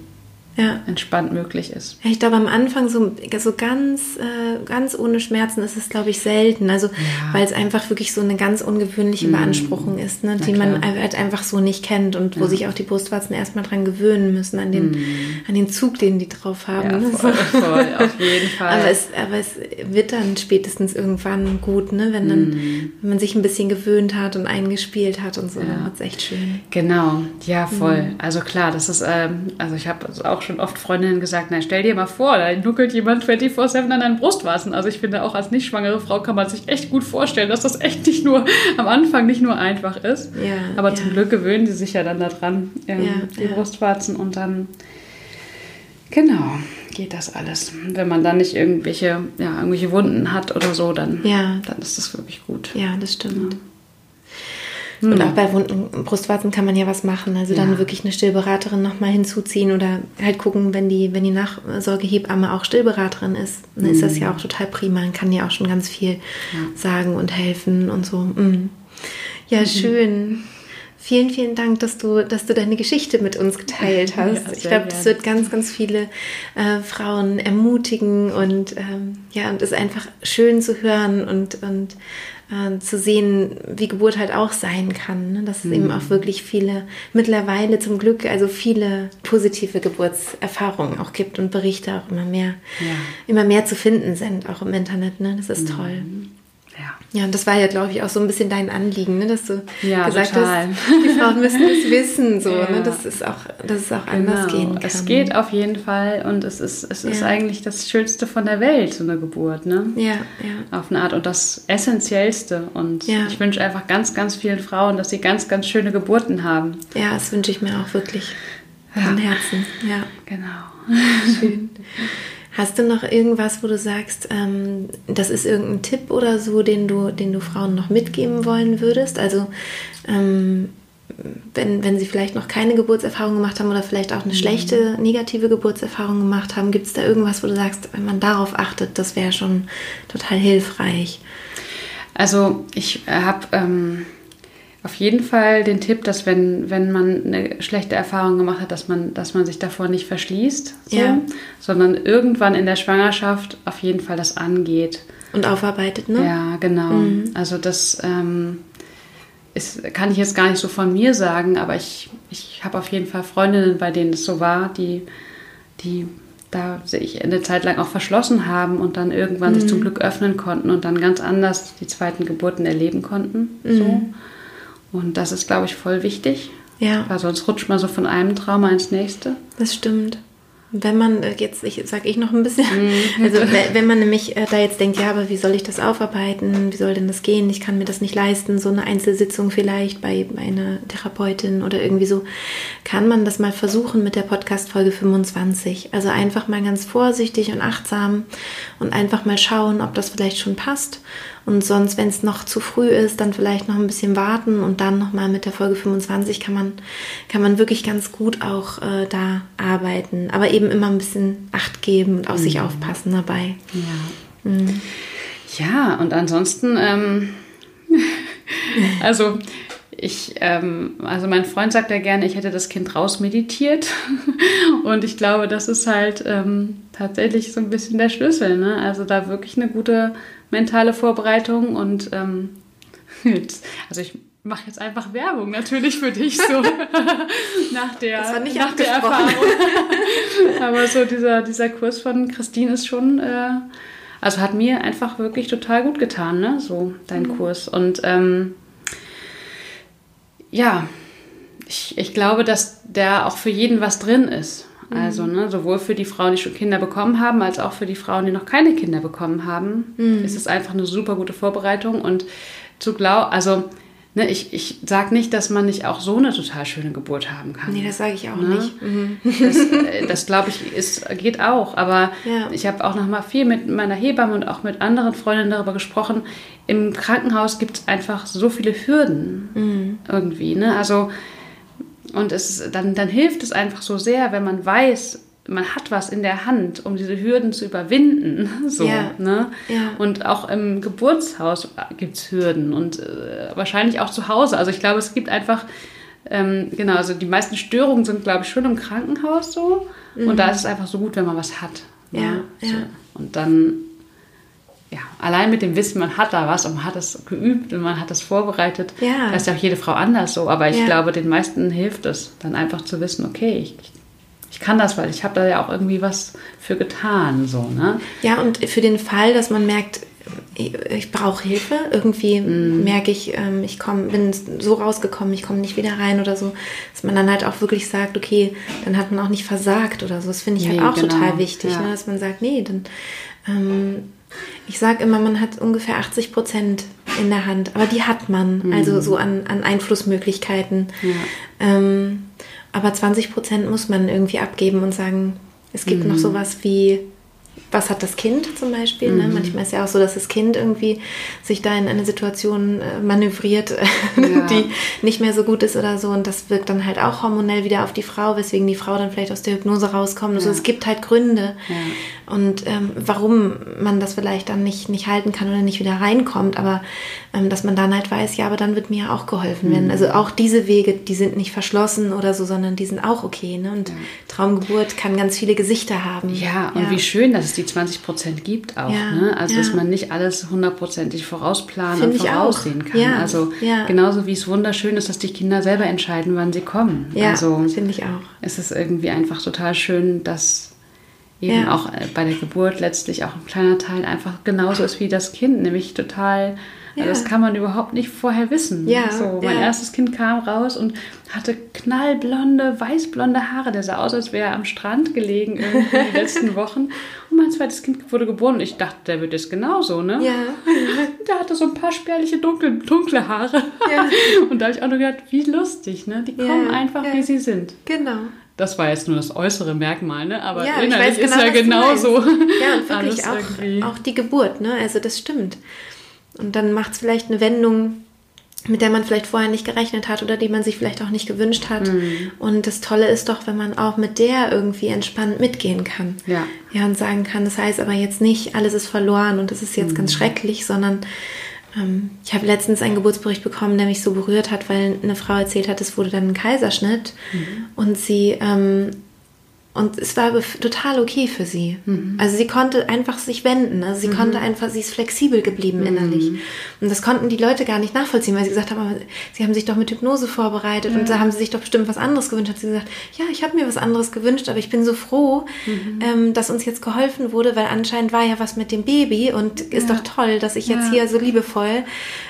B: ja. entspannt möglich ist.
A: Ja, ich glaube, am Anfang so, so ganz, äh, ganz ohne Schmerzen ist es, glaube ich, selten. Also, ja. weil es einfach wirklich so eine ganz ungewöhnliche mm. Beanspruchung ist, ne, die man halt einfach so nicht kennt und ja. wo sich auch die Brustwarzen erstmal dran gewöhnen müssen, an den, mm. an den Zug, den die drauf haben. Ja,
B: ne? voll, voll, auf jeden Fall.
A: aber, es, aber es wird dann spätestens irgendwann gut, ne? wenn, dann, mm. wenn man sich ein bisschen gewöhnt hat und eingespielt hat und so, dann wird es echt schön.
B: Genau, ja, voll. Mm. Also klar, das ist, ähm, also ich habe auch schon schon oft Freundinnen gesagt, na stell dir mal vor, da nuckelt jemand 24-7 an deinen Brustwarzen. Also ich finde auch als nicht schwangere Frau kann man sich echt gut vorstellen, dass das echt nicht nur am Anfang nicht nur einfach ist. Ja, Aber ja. zum Glück gewöhnen die sich ja dann daran, ähm, ja, die Brustwarzen und dann genau geht das alles. Wenn man dann nicht irgendwelche, ja, irgendwelche Wunden hat oder so, dann, dann ist das wirklich gut.
A: Ja, das stimmt. Mhm. Und auch bei wunden Brustwarzen kann man ja was machen. Also ja. dann wirklich eine Stillberaterin nochmal hinzuziehen oder halt gucken, wenn die, wenn die Nachsorgehebamme auch Stillberaterin ist, dann mhm. ist das ja hm. auch total prima. Man kann ja auch schon ganz viel ja. sagen und helfen und so. Mhm. Ja, schön. Vielen, vielen Dank, dass du, dass du deine Geschichte mit uns geteilt hast. Ja, ich glaube, das wird ganz, ganz viele äh, Frauen ermutigen und ähm, ja, und es ist einfach schön zu hören und, und äh, zu sehen, wie Geburt halt auch sein kann. Ne? Dass es mhm. eben auch wirklich viele, mittlerweile zum Glück, also viele positive Geburtserfahrungen auch gibt und Berichte auch immer mehr, ja. immer mehr zu finden sind, auch im Internet. Ne? Das ist mhm. toll. Ja. ja, und das war ja, glaube ich, auch so ein bisschen dein Anliegen, ne? dass du ja, gesagt total. hast, die Frauen müssen es wissen, so, ja. ne? dass, es auch, dass es auch genau. anders gehen kann.
B: Es geht auf jeden Fall und es ist, es ist eigentlich das Schönste von der Welt, so eine Geburt. Ne? Ja, ja. Auf eine Art und das Essentiellste. Und ich wünsche einfach ganz, ganz vielen Frauen, dass sie ganz, ganz schöne Geburten haben.
A: Ja, das wünsche ich mir auch wirklich von Herzen. Ja,
B: genau.
A: Schön. Hast du noch irgendwas, wo du sagst, ähm, das ist irgendein Tipp oder so, den du, den du Frauen noch mitgeben wollen würdest? Also ähm, wenn, wenn sie vielleicht noch keine Geburtserfahrung gemacht haben oder vielleicht auch eine mhm. schlechte, negative Geburtserfahrung gemacht haben, gibt es da irgendwas, wo du sagst, wenn man darauf achtet, das wäre schon total hilfreich?
B: Also ich habe... Ähm auf jeden Fall den Tipp, dass wenn, wenn man eine schlechte Erfahrung gemacht hat, dass man, dass man sich davor nicht verschließt, so, ja. sondern irgendwann in der Schwangerschaft auf jeden Fall das angeht.
A: Und aufarbeitet, ne?
B: Ja, genau. Mhm. Also das ähm, ist, kann ich jetzt gar nicht so von mir sagen, aber ich, ich habe auf jeden Fall Freundinnen, bei denen es so war, die, die da sich eine Zeit lang auch verschlossen haben und dann irgendwann mhm. sich zum Glück öffnen konnten und dann ganz anders die zweiten Geburten erleben konnten. Mhm. So. Und das ist, glaube ich, voll wichtig. Ja. Weil sonst rutscht man so von einem Trauma ins nächste.
A: Das stimmt. Wenn man äh, jetzt, ich sage ich noch ein bisschen, mhm. also wenn man nämlich äh, da jetzt denkt, ja, aber wie soll ich das aufarbeiten? Wie soll denn das gehen? Ich kann mir das nicht leisten, so eine Einzelsitzung vielleicht bei, bei einer Therapeutin oder irgendwie so, kann man das mal versuchen mit der Podcast-Folge 25. Also einfach mal ganz vorsichtig und achtsam und einfach mal schauen, ob das vielleicht schon passt und sonst, wenn es noch zu früh ist, dann vielleicht noch ein bisschen warten und dann nochmal mit der Folge 25 kann man, kann man wirklich ganz gut auch äh, da arbeiten. Aber eben immer ein bisschen Acht geben und auf mhm. sich aufpassen dabei.
B: Ja. Mhm. Ja, und ansonsten, ähm, also ich, ähm, also mein Freund sagt ja gerne, ich hätte das Kind rausmeditiert. Und ich glaube, das ist halt ähm, tatsächlich so ein bisschen der Schlüssel. Ne? Also da wirklich eine gute mentale Vorbereitung und ähm, also ich mache jetzt einfach Werbung natürlich für dich so nach der, nach der Erfahrung. Aber so dieser, dieser Kurs von Christine ist schon, äh, also hat mir einfach wirklich total gut getan, ne? So dein mhm. Kurs. Und ähm, ja, Ich, ich glaube, dass da auch für jeden was drin ist. Also ne, sowohl für die Frauen, die schon Kinder bekommen haben, als auch für die Frauen, die noch keine Kinder bekommen haben, mhm. ist es einfach eine super gute Vorbereitung. Und zu glauben, also ne, ich, ich sage nicht, dass man nicht auch so eine total schöne Geburt haben kann.
A: Nee, das sage ich auch ne? nicht. Mhm.
B: Das, äh, das glaube ich, ist, geht auch. Aber ja. ich habe auch noch mal viel mit meiner Hebamme und auch mit anderen Freundinnen darüber gesprochen. Im Krankenhaus gibt es einfach so viele Hürden mhm. irgendwie. Ne? Also und es, dann, dann hilft es einfach so sehr, wenn man weiß, man hat was in der Hand, um diese Hürden zu überwinden. So, ja. Ne? Ja. Und auch im Geburtshaus gibt es Hürden und äh, wahrscheinlich auch zu Hause. Also ich glaube, es gibt einfach, ähm, genau, also die meisten Störungen sind, glaube ich, schon im Krankenhaus so. Mhm. Und da ist es einfach so gut, wenn man was hat.
A: Ne? Ja,
B: so. ja. Und dann ja, allein mit dem Wissen, man hat da was und man hat es geübt und man hat es vorbereitet. Ja. Da ist ja auch jede Frau anders so. Aber ich ja. glaube, den meisten hilft es, dann einfach zu wissen, okay, ich, ich kann das, weil ich habe da ja auch irgendwie was für getan. So, ne?
A: Ja, und für den Fall, dass man merkt, ich, ich brauche Hilfe, irgendwie mm. merke ich, ähm, ich komm, bin so rausgekommen, ich komme nicht wieder rein oder so, dass man dann halt auch wirklich sagt, okay, dann hat man auch nicht versagt oder so. Das finde ich halt nee, halt auch genau. total wichtig, ja. ne? dass man sagt, nee, dann ähm, ich sage immer, man hat ungefähr 80 Prozent in der Hand, aber die hat man, mhm. also so an, an Einflussmöglichkeiten. Ja. Ähm, aber 20 Prozent muss man irgendwie abgeben und sagen, es gibt mhm. noch sowas wie was hat das Kind zum Beispiel. Ne? Mhm. Ne? Manchmal ist ja auch so, dass das Kind irgendwie sich da in eine Situation äh, manövriert, ja. die nicht mehr so gut ist oder so. Und das wirkt dann halt auch hormonell wieder auf die Frau, weswegen die Frau dann vielleicht aus der Hypnose rauskommt. Also ja. Es gibt halt Gründe. Ja. Und ähm, warum man das vielleicht dann nicht, nicht halten kann oder nicht wieder reinkommt. Aber ähm, dass man dann halt weiß, ja, aber dann wird mir auch geholfen mhm. werden. Also auch diese Wege, die sind nicht verschlossen oder so, sondern die sind auch okay. Ne? Und Traumgeburt kann ganz viele Gesichter haben.
B: Ja, und wie schön, dass es die die 20 Prozent gibt auch. Ja, ne? Also, ja. dass man nicht alles hundertprozentig vorausplanen Find und voraussehen kann. Ja, also, genauso wie es wunderschön ist, dass die Kinder selber entscheiden, wann sie kommen.
A: Ja,
B: also,
A: finde ich auch.
B: Es ist irgendwie einfach total schön, dass eben auch äh, bei der Geburt letztlich auch ein kleiner Teil einfach genauso ist wie das Kind, nämlich total ja. Das kann man überhaupt nicht vorher wissen. Ja, so, mein ja. erstes Kind kam raus und hatte knallblonde, weißblonde Haare. Der sah aus, als wäre er am Strand gelegen irgendwie die letzten Wochen. Und mein zweites Kind wurde geboren und ich dachte, der wird jetzt genauso, ne? Ja. Der hatte so ein paar spärliche, dunkle, dunkle Haare. Ja. Und da habe ich auch nur gedacht, wie lustig, ne? Die kommen einfach, wie sie sind.
A: Genau.
B: Das war jetzt nur das äußere Merkmal, ne? Aber ja, innerlich genau, ist ja genauso.
A: Ja, und wirklich auch, auch die Geburt, ne? Also das stimmt. Und dann macht es vielleicht eine Wendung, mit der man vielleicht vorher nicht gerechnet hat oder die man sich vielleicht auch nicht gewünscht hat. Mhm. Und das Tolle ist doch, wenn man auch mit der irgendwie entspannt mitgehen kann. Ja. Ja, und sagen kann, das heißt aber jetzt nicht, alles ist verloren und das ist jetzt mhm. ganz schrecklich, sondern ähm, ich habe letztens einen Geburtsbericht bekommen, der mich so berührt hat, weil eine Frau erzählt hat, es wurde dann ein Kaiserschnitt mhm. und sie ähm, und es war total okay für sie. Mhm. Also sie konnte einfach sich wenden. Also sie mhm. konnte einfach, sie ist flexibel geblieben mhm. innerlich. Und das konnten die Leute gar nicht nachvollziehen, weil sie gesagt haben, aber sie haben sich doch mit Hypnose vorbereitet ja. und da haben sie sich doch bestimmt was anderes gewünscht. Hat sie gesagt, ja, ich habe mir was anderes gewünscht, aber ich bin so froh, mhm. ähm, dass uns jetzt geholfen wurde, weil anscheinend war ja was mit dem Baby und ist ja. doch toll, dass ich jetzt ja. hier so liebevoll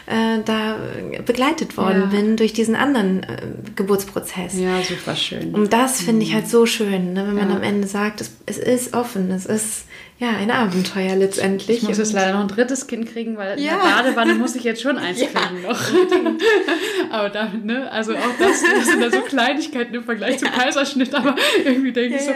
A: äh, da begleitet worden bin durch diesen anderen äh, Geburtsprozess.
B: Ja, super schön.
A: Und das finde ich halt so schön, ne? Wenn man ja. am Ende sagt, es, es, ist offen, es ist ja ein Abenteuer letztendlich.
B: Ich muss jetzt leider noch ein drittes Kind kriegen, weil ja. in der Badewanne muss ich jetzt schon eins ja. kriegen noch. aber damit, ne, also auch das, das sind da so Kleinigkeiten im Vergleich zum Kaiserschnitt, aber irgendwie denke ich so,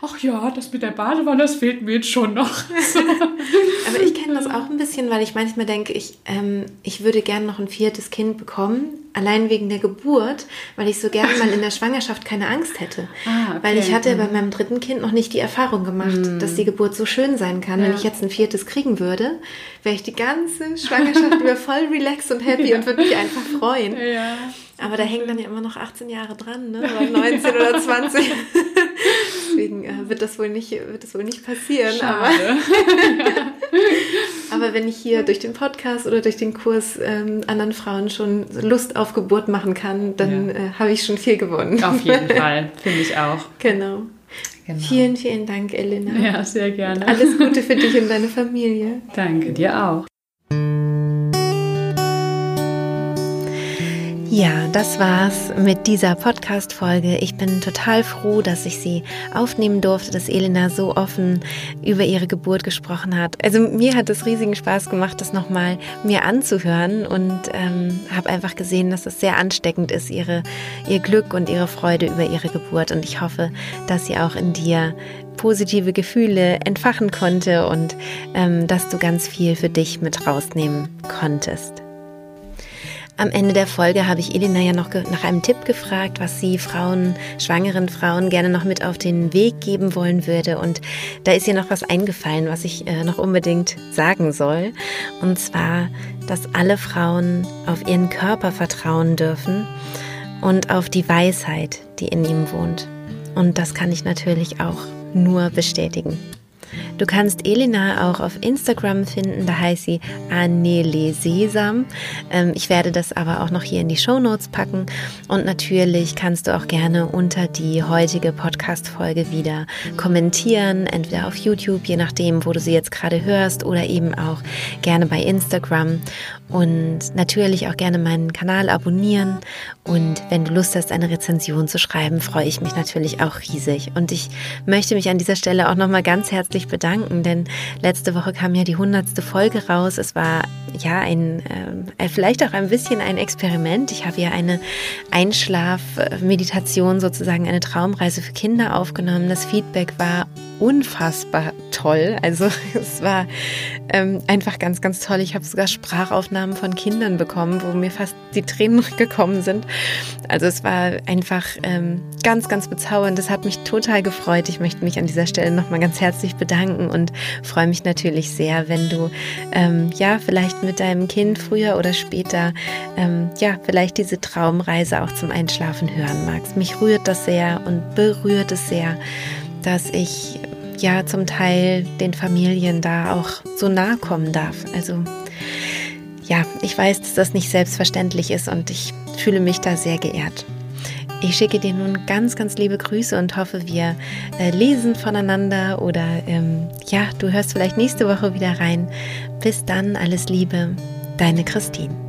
B: ach ja, das mit der Badewanne, das fehlt mir jetzt schon noch. So.
A: aber ich kenne das auch ein bisschen, weil ich manchmal denke, ich, ähm, ich würde gerne noch ein viertes Kind bekommen, allein wegen der Geburt, weil ich so gerne mal in der Schwangerschaft keine Angst hätte. Ah, okay. Weil ich hatte bei mhm. meinem dritten Kind noch nicht die Erfahrung gemacht, mm. dass die Geburt so schön sein kann. Ja. Wenn ich jetzt ein viertes kriegen würde, wäre ich die ganze Schwangerschaft über voll relaxed und happy ja. und würde mich einfach freuen. Ja. Aber da hängen dann ja immer noch 18 Jahre dran, ne? oder 19 oder 20. Deswegen äh, wird, das wohl nicht, wird das wohl nicht passieren. Aber, aber wenn ich hier durch den Podcast oder durch den Kurs ähm, anderen Frauen schon Lust auf Geburt machen kann, dann ja. äh, habe ich schon viel gewonnen.
B: Auf jeden Fall, finde ich auch.
A: Genau. Genau. Vielen, vielen Dank, Elena.
B: Ja, sehr gerne.
A: Und alles Gute für dich und deine Familie.
B: Danke, dir auch.
A: Ja, das war's mit dieser Podcast-Folge. Ich bin total froh, dass ich sie aufnehmen durfte, dass Elena so offen über ihre Geburt gesprochen hat. Also mir hat es riesigen Spaß gemacht, das nochmal mir anzuhören und ähm, habe einfach gesehen, dass es sehr ansteckend ist, ihre, ihr Glück und ihre Freude über ihre Geburt. Und ich hoffe, dass sie auch in dir positive Gefühle entfachen konnte und ähm, dass du ganz viel für dich mit rausnehmen konntest. Am Ende der Folge habe ich Elena ja noch nach einem Tipp gefragt, was sie Frauen, schwangeren Frauen gerne noch mit auf den Weg geben wollen würde. Und da ist ihr noch was eingefallen, was ich äh, noch unbedingt sagen soll. Und zwar, dass alle Frauen auf ihren Körper vertrauen dürfen und auf die Weisheit, die in ihm wohnt. Und das kann ich natürlich auch nur bestätigen. Du kannst Elena auch auf Instagram finden, da heißt sie Anele Sesam. Ähm, ich werde das aber auch noch hier in die Show Notes packen. Und natürlich kannst du auch gerne unter die heutige Podcast-Folge wieder kommentieren, entweder auf YouTube, je nachdem, wo du sie jetzt gerade hörst, oder eben auch gerne bei Instagram. Und natürlich auch gerne meinen Kanal abonnieren. Und wenn du Lust hast, eine Rezension zu schreiben, freue ich mich natürlich auch riesig. Und ich möchte mich an dieser Stelle auch nochmal ganz herzlich bedanken, denn letzte Woche kam ja die hundertste Folge raus. Es war ja ein, äh, vielleicht auch ein bisschen ein Experiment. Ich habe ja eine Einschlafmeditation, sozusagen eine Traumreise für Kinder aufgenommen. Das Feedback war unfassbar toll. Also es war ähm, einfach ganz, ganz toll. Ich habe sogar Sprachaufnahmen von Kindern bekommen, wo mir fast die Tränen gekommen sind. Also es war einfach ähm, ganz, ganz bezaubernd. Das hat mich total gefreut. Ich möchte mich an dieser Stelle nochmal ganz herzlich bedanken und freue mich natürlich sehr, wenn du ähm, ja vielleicht mit deinem Kind früher oder später ähm, ja vielleicht diese Traumreise auch zum Einschlafen hören magst. Mich rührt das sehr und berührt es sehr, dass ich ja zum Teil den Familien da auch so nahe kommen darf. Also ja, ich weiß, dass das nicht selbstverständlich ist und ich fühle mich da sehr geehrt. Ich schicke dir nun ganz, ganz liebe Grüße und hoffe, wir äh, lesen voneinander oder ähm, ja, du hörst vielleicht nächste Woche wieder rein. Bis dann, alles Liebe, deine Christine.